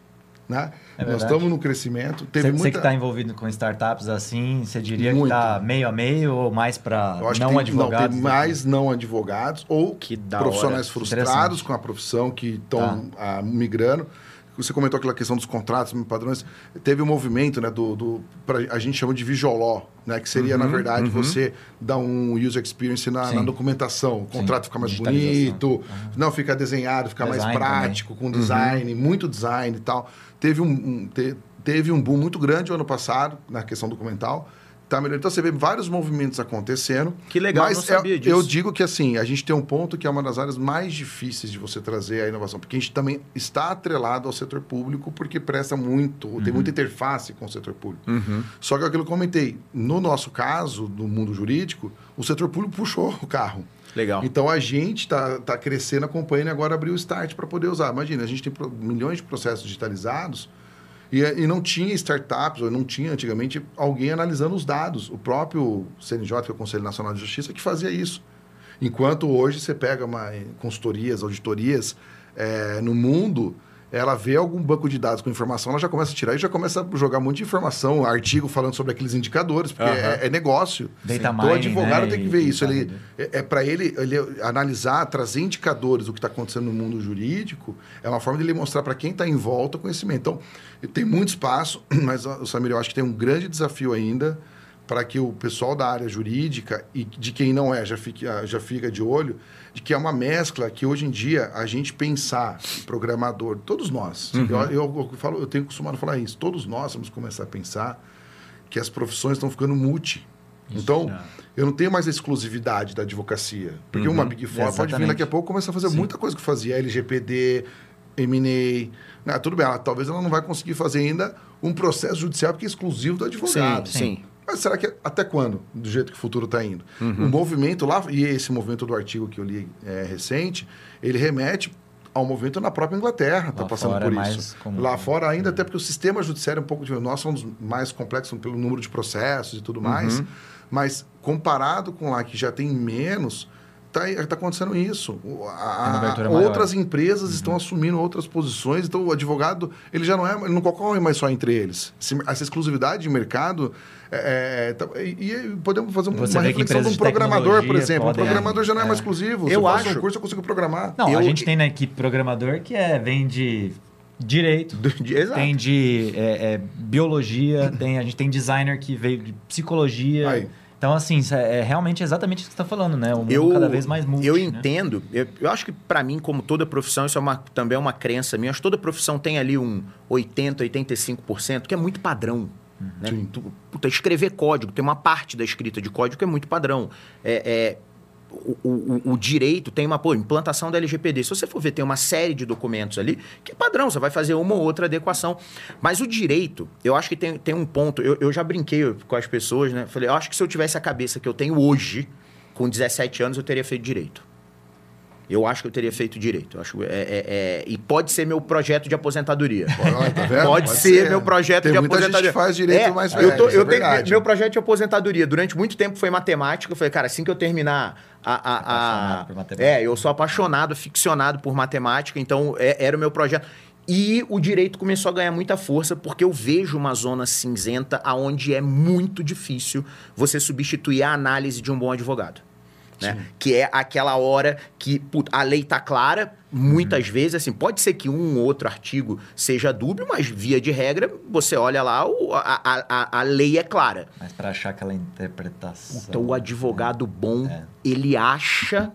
Né? É nós estamos no crescimento. Teve você, muita... você que está envolvido com startups assim, você diria Muito. que está meio a meio ou mais para não tem, advogados? Não, tem mais não advogados ou profissionais hora. frustrados com a profissão que estão tá. Ah, migrando você comentou aquela questão dos contratos, padrões. Teve um movimento, né, do, do pra, a gente chama de visual né, que seria, uhum, na verdade, uhum. você dar um user experience na, na documentação. O contrato Sim. fica mais bonito, uhum. não fica desenhado, fica design mais prático, também. com design, uhum. muito design e tal. Teve um, um te, teve um boom muito grande o ano passado na questão documental tá melhorando. Então você vê vários movimentos acontecendo. Que legal, mas não sabia é, disso. Eu digo que assim, a gente tem um ponto que é uma das áreas mais difíceis de você trazer a inovação, porque a gente também está atrelado ao setor público, porque presta muito, uhum. tem muita interface com o setor público. Uhum. Só que é aquilo que eu comentei, no nosso caso, no mundo jurídico, o setor público puxou o carro. Legal. Então a gente está tá crescendo, acompanhando e agora abriu o start para poder usar. Imagina, a gente tem milhões de processos digitalizados e, e não tinha startups, ou não tinha antigamente alguém analisando os dados. O próprio CNJ, que é o Conselho Nacional de Justiça, que fazia isso. Enquanto hoje você pega uma, consultorias, auditorias é, no mundo ela vê algum banco de dados com informação, ela já começa a tirar e já começa a jogar um monte de informação, artigo falando sobre aqueles indicadores, porque é, é, negócio. Data então, o advogado né? tem que ver isso. Ele, é, é para ele, ele analisar, trazer indicadores do que está acontecendo no mundo jurídico, é uma forma de ele mostrar para quem está em volta o conhecimento. Então, tem muito espaço, mas, Samir, eu acho que tem um grande desafio ainda para que o pessoal da área jurídica e de quem não é já fica, já fica de olho, de que é uma mescla que hoje em dia a gente pensar, programador, todos nós, uhum. eu, eu, eu, falo, eu tenho costumado falar isso, todos nós vamos começar a pensar que as profissões estão ficando multi. Isso, então, eu não tenho mais a exclusividade da advocacia. Porque uhum. uma Big Four Exatamente. pode vir daqui a pouco começar a fazer Sim. muita coisa que fazia, LGPD, M&A. Né? Tudo bem, ela, talvez ela não vai conseguir fazer ainda um processo judicial que é exclusivo do advogado. Sim, sim. Mas será que até quando, do jeito que o futuro está indo? Uhum. O movimento lá, e esse movimento do artigo que eu li é, recente, ele remete ao movimento na própria Inglaterra, está passando por é isso. Comum. Lá fora ainda, até porque o sistema judiciário é um pouco diferente. Nós somos mais complexos pelo número de processos e tudo mais, uhum. mas comparado com lá que já tem menos, está tá acontecendo isso. A, a, outras empresas uhum. estão assumindo outras posições, então o advogado ele já não é, ele não concorre mais só entre eles. Essa exclusividade de mercado é, é, tá, e, podemos fazer Você uma reflexão de um programador, por exemplo. Um programador já não é, é. mais exclusivo. Eu acho. um curso, eu consigo programar. Não, eu, a gente tem na equipe programador que é, vem de direito, Exato. tem de é, é, biologia, tem, a gente tem designer que veio de psicologia. Aí. Então, assim, é, é realmente exatamente isso que você está falando, né? O mundo eu, cada vez mais multi, Eu né? entendo. Eu, eu, acho que, para mim, como toda profissão, isso é uma, também é uma crença minha. Acho que toda profissão tem ali um 80%, 85%, que é muito padrão. Né? Tu, puta, escrever código, tem uma parte da escrita de código que é muito padrão. É, é o, o, o, direito tem uma pô, implantação da LGPD. Se você for ver, tem uma série de documentos ali que é padrão, você vai fazer uma ou outra adequação. Mas o direito, eu acho que tem, tem um ponto. Eu, eu já brinquei com as pessoas, né? Falei, eu acho que se eu tivesse a cabeça que eu tenho hoje, com 17 anos, eu teria feito direito. Eu acho que eu teria feito direito. Eu acho, é, é, é, e pode ser meu projeto de aposentadoria. Pode, tá pode, pode ser, ser, meu projeto Tem de muita aposentadoria. Gente faz direito é, mais velho, eu, tô, eu tenho, Meu projeto de aposentadoria durante muito tempo foi matemática. Eu falei, cara, assim que eu terminar a, a, a, é, eu sou apaixonado, ficcionado por matemática, então é, era o meu projeto. E o direito começou a ganhar muita força porque eu vejo uma zona cinzenta aonde é muito difícil você substituir a análise de um bom advogado né? Que é aquela hora que put, a lei tá clara, muitas uhum. vezes, assim, pode ser que um ou outro artigo seja dúbio, mas via de regra, você olha lá, o, a, a, a lei é clara. Mas para achar aquela interpretação. Então, o advogado bom, é. ele acha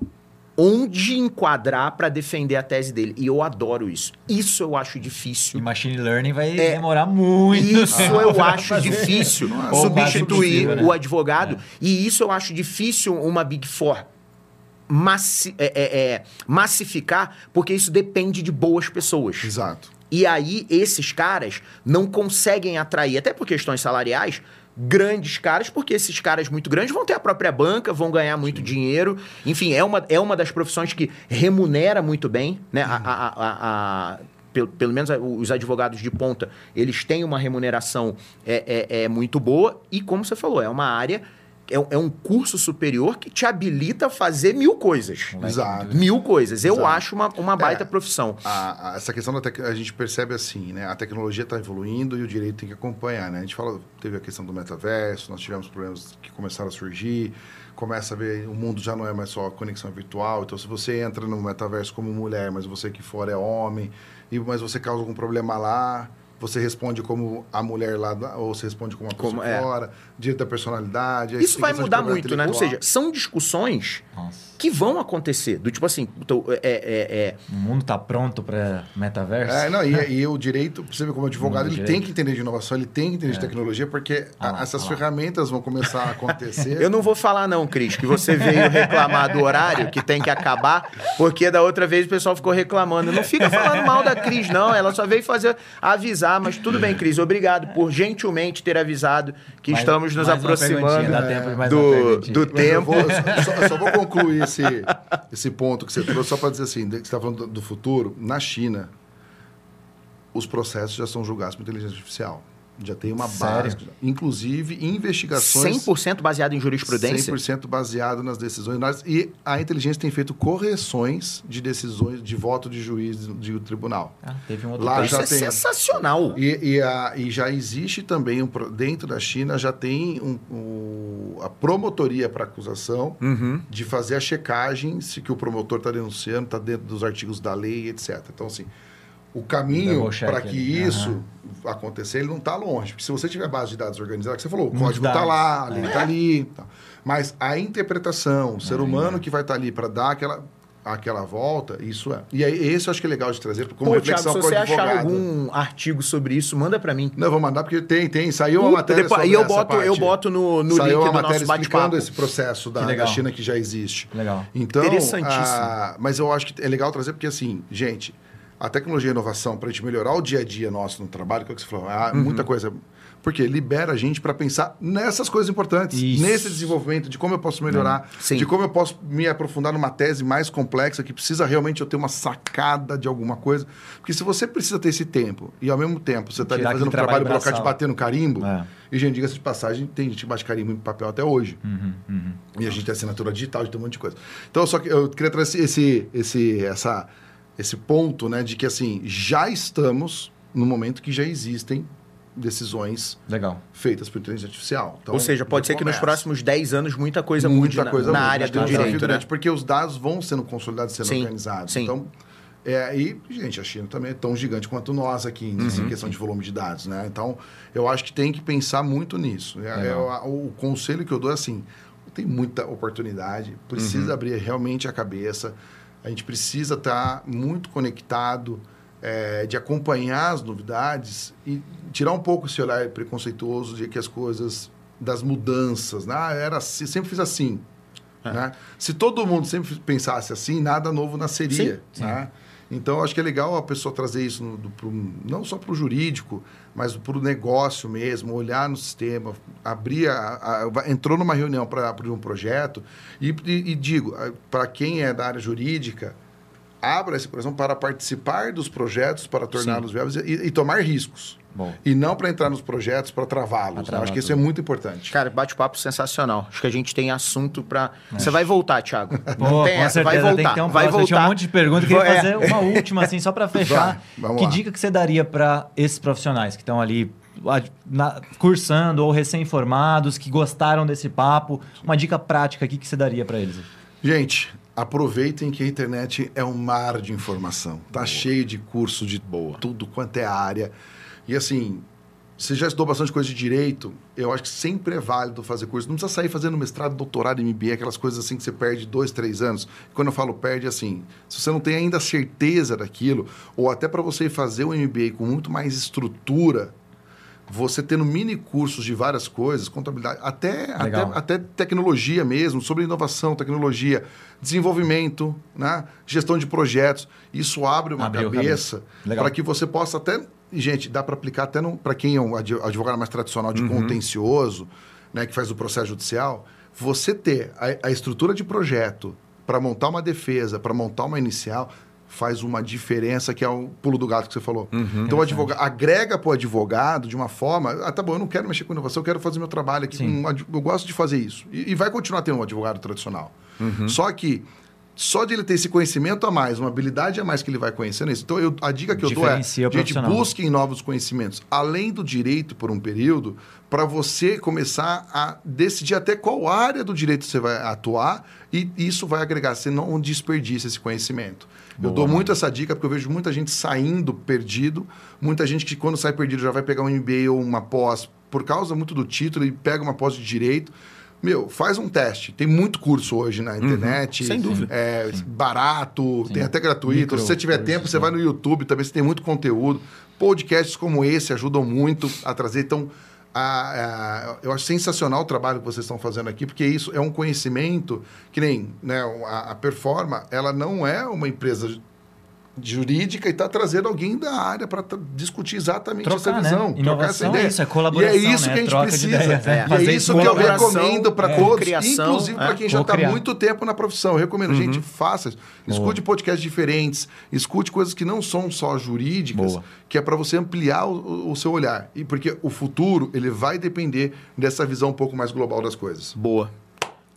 onde enquadrar para defender a tese dele. E eu adoro isso. Isso eu acho difícil. E machine learning vai é, demorar muito. Isso eu acho difícil. substituir possível, né? o advogado. É. E isso eu acho difícil uma Big Four massi é, é, é, massificar, porque isso depende de boas pessoas. Exato. E aí, esses caras não conseguem atrair, até por questões salariais, grandes caras, porque esses caras muito grandes vão ter a própria banca, vão ganhar muito Sim. dinheiro. Enfim, é uma, é uma das profissões que remunera muito bem, né? Uhum. A, a, a, a pelo, pelo, menos os advogados de ponta, eles têm uma remuneração é, é, é muito boa. E como você falou, é uma área é, é, um curso superior que te habilita a fazer mil coisas. Exato. Mil coisas. Eu Exato. acho uma, uma baita é, profissão. A, a, essa questão da tec... a gente percebe assim, né? A tecnologia está evoluindo e o direito tem que acompanhar, né? A gente fala, teve a questão do metaverso, nós tivemos problemas que começaram a surgir, começa a ver, o mundo já não é mais só conexão virtual, então se você entra no metaverso como mulher, mas você que for é homem, e, mas você causa algum problema lá, você responde como a mulher lá, ou você responde como a pessoa como, é. fora, direito da personalidade. Isso vai mudar muito, né? Ou seja, são discussões Nossa. que vão acontecer. Do tipo assim, é, é, é... o mundo está pronto para metaverso. É, não, e, e, o direito, você vê como advogado, ele tem que entender de inovação, ele tem que entender de é. tecnologia, porque ah, lá, essas ah, ferramentas vão começar a acontecer. Eu não vou falar não, Cris, que você veio reclamar do horário, que tem que acabar, porque da outra vez o pessoal ficou reclamando. Não fica falando mal da Cris, não. Ela só veio fazer avisar avisar, mas tudo bem, Cris. Obrigado por gentilmente ter avisado que mais, estamos nos aproximando do, do tempo. Vou, só, só, vou concluir esse, esse ponto que você trouxe, só para dizer assim, que você está falando do futuro. Na China, os processos já são julgados por inteligência artificial. Já tem uma Sério? base, inclusive investigações... 100% baseado em jurisprudência? 100% baseado nas decisões. E a inteligência tem feito correções de decisões de voto de juiz de tribunal. Ah, teve um outro Lá já Isso é tem... sensacional! E, e, a, e, já existe também, um, dentro da China, já tem um, um, a promotoria para acusação uhum. de fazer a checagem se que o promotor está denunciando, está dentro dos artigos da lei, etc. Então, assim, o caminho para que isso uhum. acontecer, ele não está longe. Porque se você tiver base de dados organizada, que você falou, o código está lá, a lei está é. ali. Tá. Mas a interpretação, o ser humano que vai estar tá ali para dar aquela, aquela volta, isso é. E aí, esse eu acho que é legal de trazer como Pô, reflexão Thiago, se você achar algum artigo sobre isso, manda para mim. Não, vou mandar porque tem, tem. Saiu uma matéria depois, sobre E eu boto, eu boto no, no Saiu link do matéria explicando esse processo da, da, China que já existe. Legal. Então, Interessantíssimo. A, mas eu acho que é legal trazer porque, assim, gente a tecnologia e a inovação para a gente melhorar o dia a dia nosso no trabalho, que é o que você falou, há uhum. muita coisa. Porque libera a gente para pensar nessas coisas importantes, Isso. nesse desenvolvimento, de como eu posso melhorar, uhum. de como eu posso me aprofundar numa tese mais complexa, que precisa realmente eu ter uma sacada de alguma coisa. Porque se você precisa ter esse tempo e ao mesmo tempo você está ali fazendo um trabalho burocrático de bater no carimbo, é. e gente, diga-se de passagem, tem gente que bate carimbo em papel até hoje. Uhum, uhum. E a gente tem assinatura digital, tem um monte de coisa. Então, só que eu queria trazer esse, esse, essa esse ponto, né, de que assim, já estamos no momento que já existem decisões Legal. feitas por inteligência artificial. Então, Ou seja, pode ser começa. que nos próximos 10 anos muita coisa muita mude coisa na, área do direito, né? Porque os dados vão sendo consolidados, sendo sim, organizados. Sim. Então, é, e, gente, a China também é tão gigante quanto nós aqui em uhum, questão de volume de dados, né? Então, eu acho que tem que pensar muito nisso. É, é, o, o, conselho que eu dou é assim, tem muita oportunidade, precisa uhum. abrir realmente a cabeça, a gente precisa estar muito conectado, é, de acompanhar as novidades e tirar um pouco esse olhar preconceituoso de que as coisas, das mudanças, né? Ah, era assim, sempre fiz assim. É. Né? Se todo mundo sempre pensasse assim, nada novo nasceria. Sim, né? Então, acho que é legal a pessoa trazer isso no, do, pro, não só para o jurídico, mas para o negócio mesmo, olhar no sistema, abrir, a, a, entrou numa reunião para abrir um projeto e, e, e digo, para quem é da área jurídica, abra esse coração para participar dos projetos, para torná-los viáveis e, e, tomar riscos. Bom. E não para entrar nos projetos, para travá-los. Né? Acho que isso é muito importante. Cara, bate-papo sensacional. Acho que a gente tem assunto para. Você vai voltar, Thiago. Pô, tem essa, vai voltar. Tem um vai voltar. Tinha um monte de perguntas. Queria é. fazer uma última, assim, só para fechar. Vai, que lá. dica que você daria para esses profissionais que estão ali na, cursando ou recém-formados, que gostaram desse papo? Uma dica prática aqui que você daria para eles? Gente, aproveitem que a internet é um mar de informação. Tá Boa. cheio de curso de Boa. tudo quanto é área. E assim, você já estudou bastante coisa de direito, eu acho que sempre é válido fazer curso. Não precisa sair fazendo mestrado, doutorado, MBA, aquelas coisas assim que você perde dois, três anos. Quando eu falo perde, assim, se você não tem ainda certeza daquilo, ou até para você fazer o MBA com muito mais estrutura, você tendo mini cursos de várias coisas, contabilidade, até, até, até, tecnologia mesmo, sobre inovação, tecnologia, desenvolvimento, né? gestão de projetos. Isso abre uma Abriu, cabeça para que você possa até. Gente, dá para aplicar até para quem é um advogado mais tradicional de uhum. contencioso, né, que faz o processo judicial, você ter a, a estrutura de projeto para montar uma defesa, para montar uma inicial, faz uma diferença, que é o pulo do gato que você falou. Uhum, então, o advogado agrega para o advogado de uma forma. Ah, tá bom, eu não quero mexer com inovação, eu quero fazer meu trabalho aqui. Com, eu gosto de fazer isso. E, e, vai continuar tendo um advogado tradicional. Uhum. Só que só de ele ter esse conhecimento a mais, uma habilidade a mais que ele vai conhecendo isso. Então, eu, a dica que eu dou é: gente, busquem novos conhecimentos, além do direito por um período, para você começar a decidir até qual área do direito você vai atuar e isso vai agregar, você não desperdiça esse conhecimento. Boa, eu dou muito essa dica porque eu vejo muita gente saindo perdido, muita gente que quando sai perdido já vai pegar um MBA ou uma pós por causa muito do título e pega uma pós de direito. Meu, faz um teste. Tem muito curso hoje na uhum. internet. Uhum, sem dúvida. É, barato, Sim. tem até gratuito. Micro, Se você tiver tempo, você vai no YouTube também, você tem muito conteúdo. Podcasts como esse ajudam muito a trazer. Então, a, a, eu acho sensacional o trabalho que vocês estão fazendo aqui, porque isso é um conhecimento que nem né, a, a Performa, ela não é uma empresa jurídica e está trazendo alguém da área para discutir exatamente trocar, essa visão, né? trocar essa ideia. É isso, é colaboração, e é isso né? que a gente Troca precisa. Ideias, é. E é isso que eu recomendo para é. todos, Criação, inclusive para é. quem já está muito tempo na profissão. Eu recomendo, uhum. gente, faça isso. Escute Boa. podcasts diferentes, escute coisas que não são só jurídicas, Boa. que é para você ampliar o, o, seu olhar. E porque o futuro ele vai depender dessa visão um pouco mais global das coisas. Boa.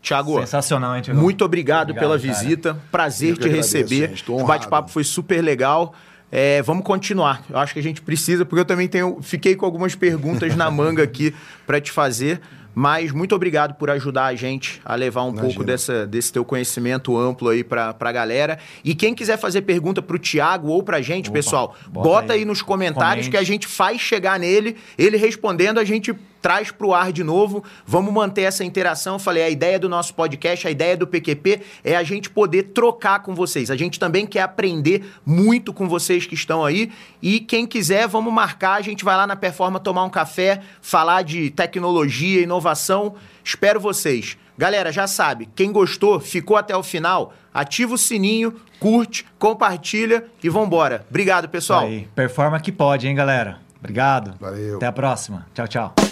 Tiago, sensacional, hein, Thiago? Muito obrigado, obrigado pela cara. visita. Prazer te receber. O bate-papo foi super legal. É, vamos continuar. Eu acho que a gente precisa, porque eu também tenho, fiquei com algumas perguntas na manga aqui para te fazer. Mas muito obrigado por ajudar a gente a levar um Imagina. pouco dessa, desse teu conhecimento amplo aí para a galera. E quem quiser fazer pergunta para o Tiago ou para a gente, Opa, pessoal, bota, bota aí. aí. nos comentários Comente. que a gente faz chegar nele. Ele respondendo, a gente traz para o ar de novo. Vamos manter essa interação. Eu falei, a ideia do nosso podcast, a ideia do PQP é a gente poder trocar com vocês. A gente também quer aprender muito com vocês que estão aí. E quem quiser, vamos marcar. A gente vai lá na Performa tomar um café, falar de tecnologia, inovação. Espero vocês. Galera, já sabe, quem gostou, ficou até o final, ativa o sininho, curte, compartilha e vambora. Obrigado, pessoal. Aí, performa que pode, hein, galera? Obrigado. Valeu. Até a próxima. Tchau, tchau.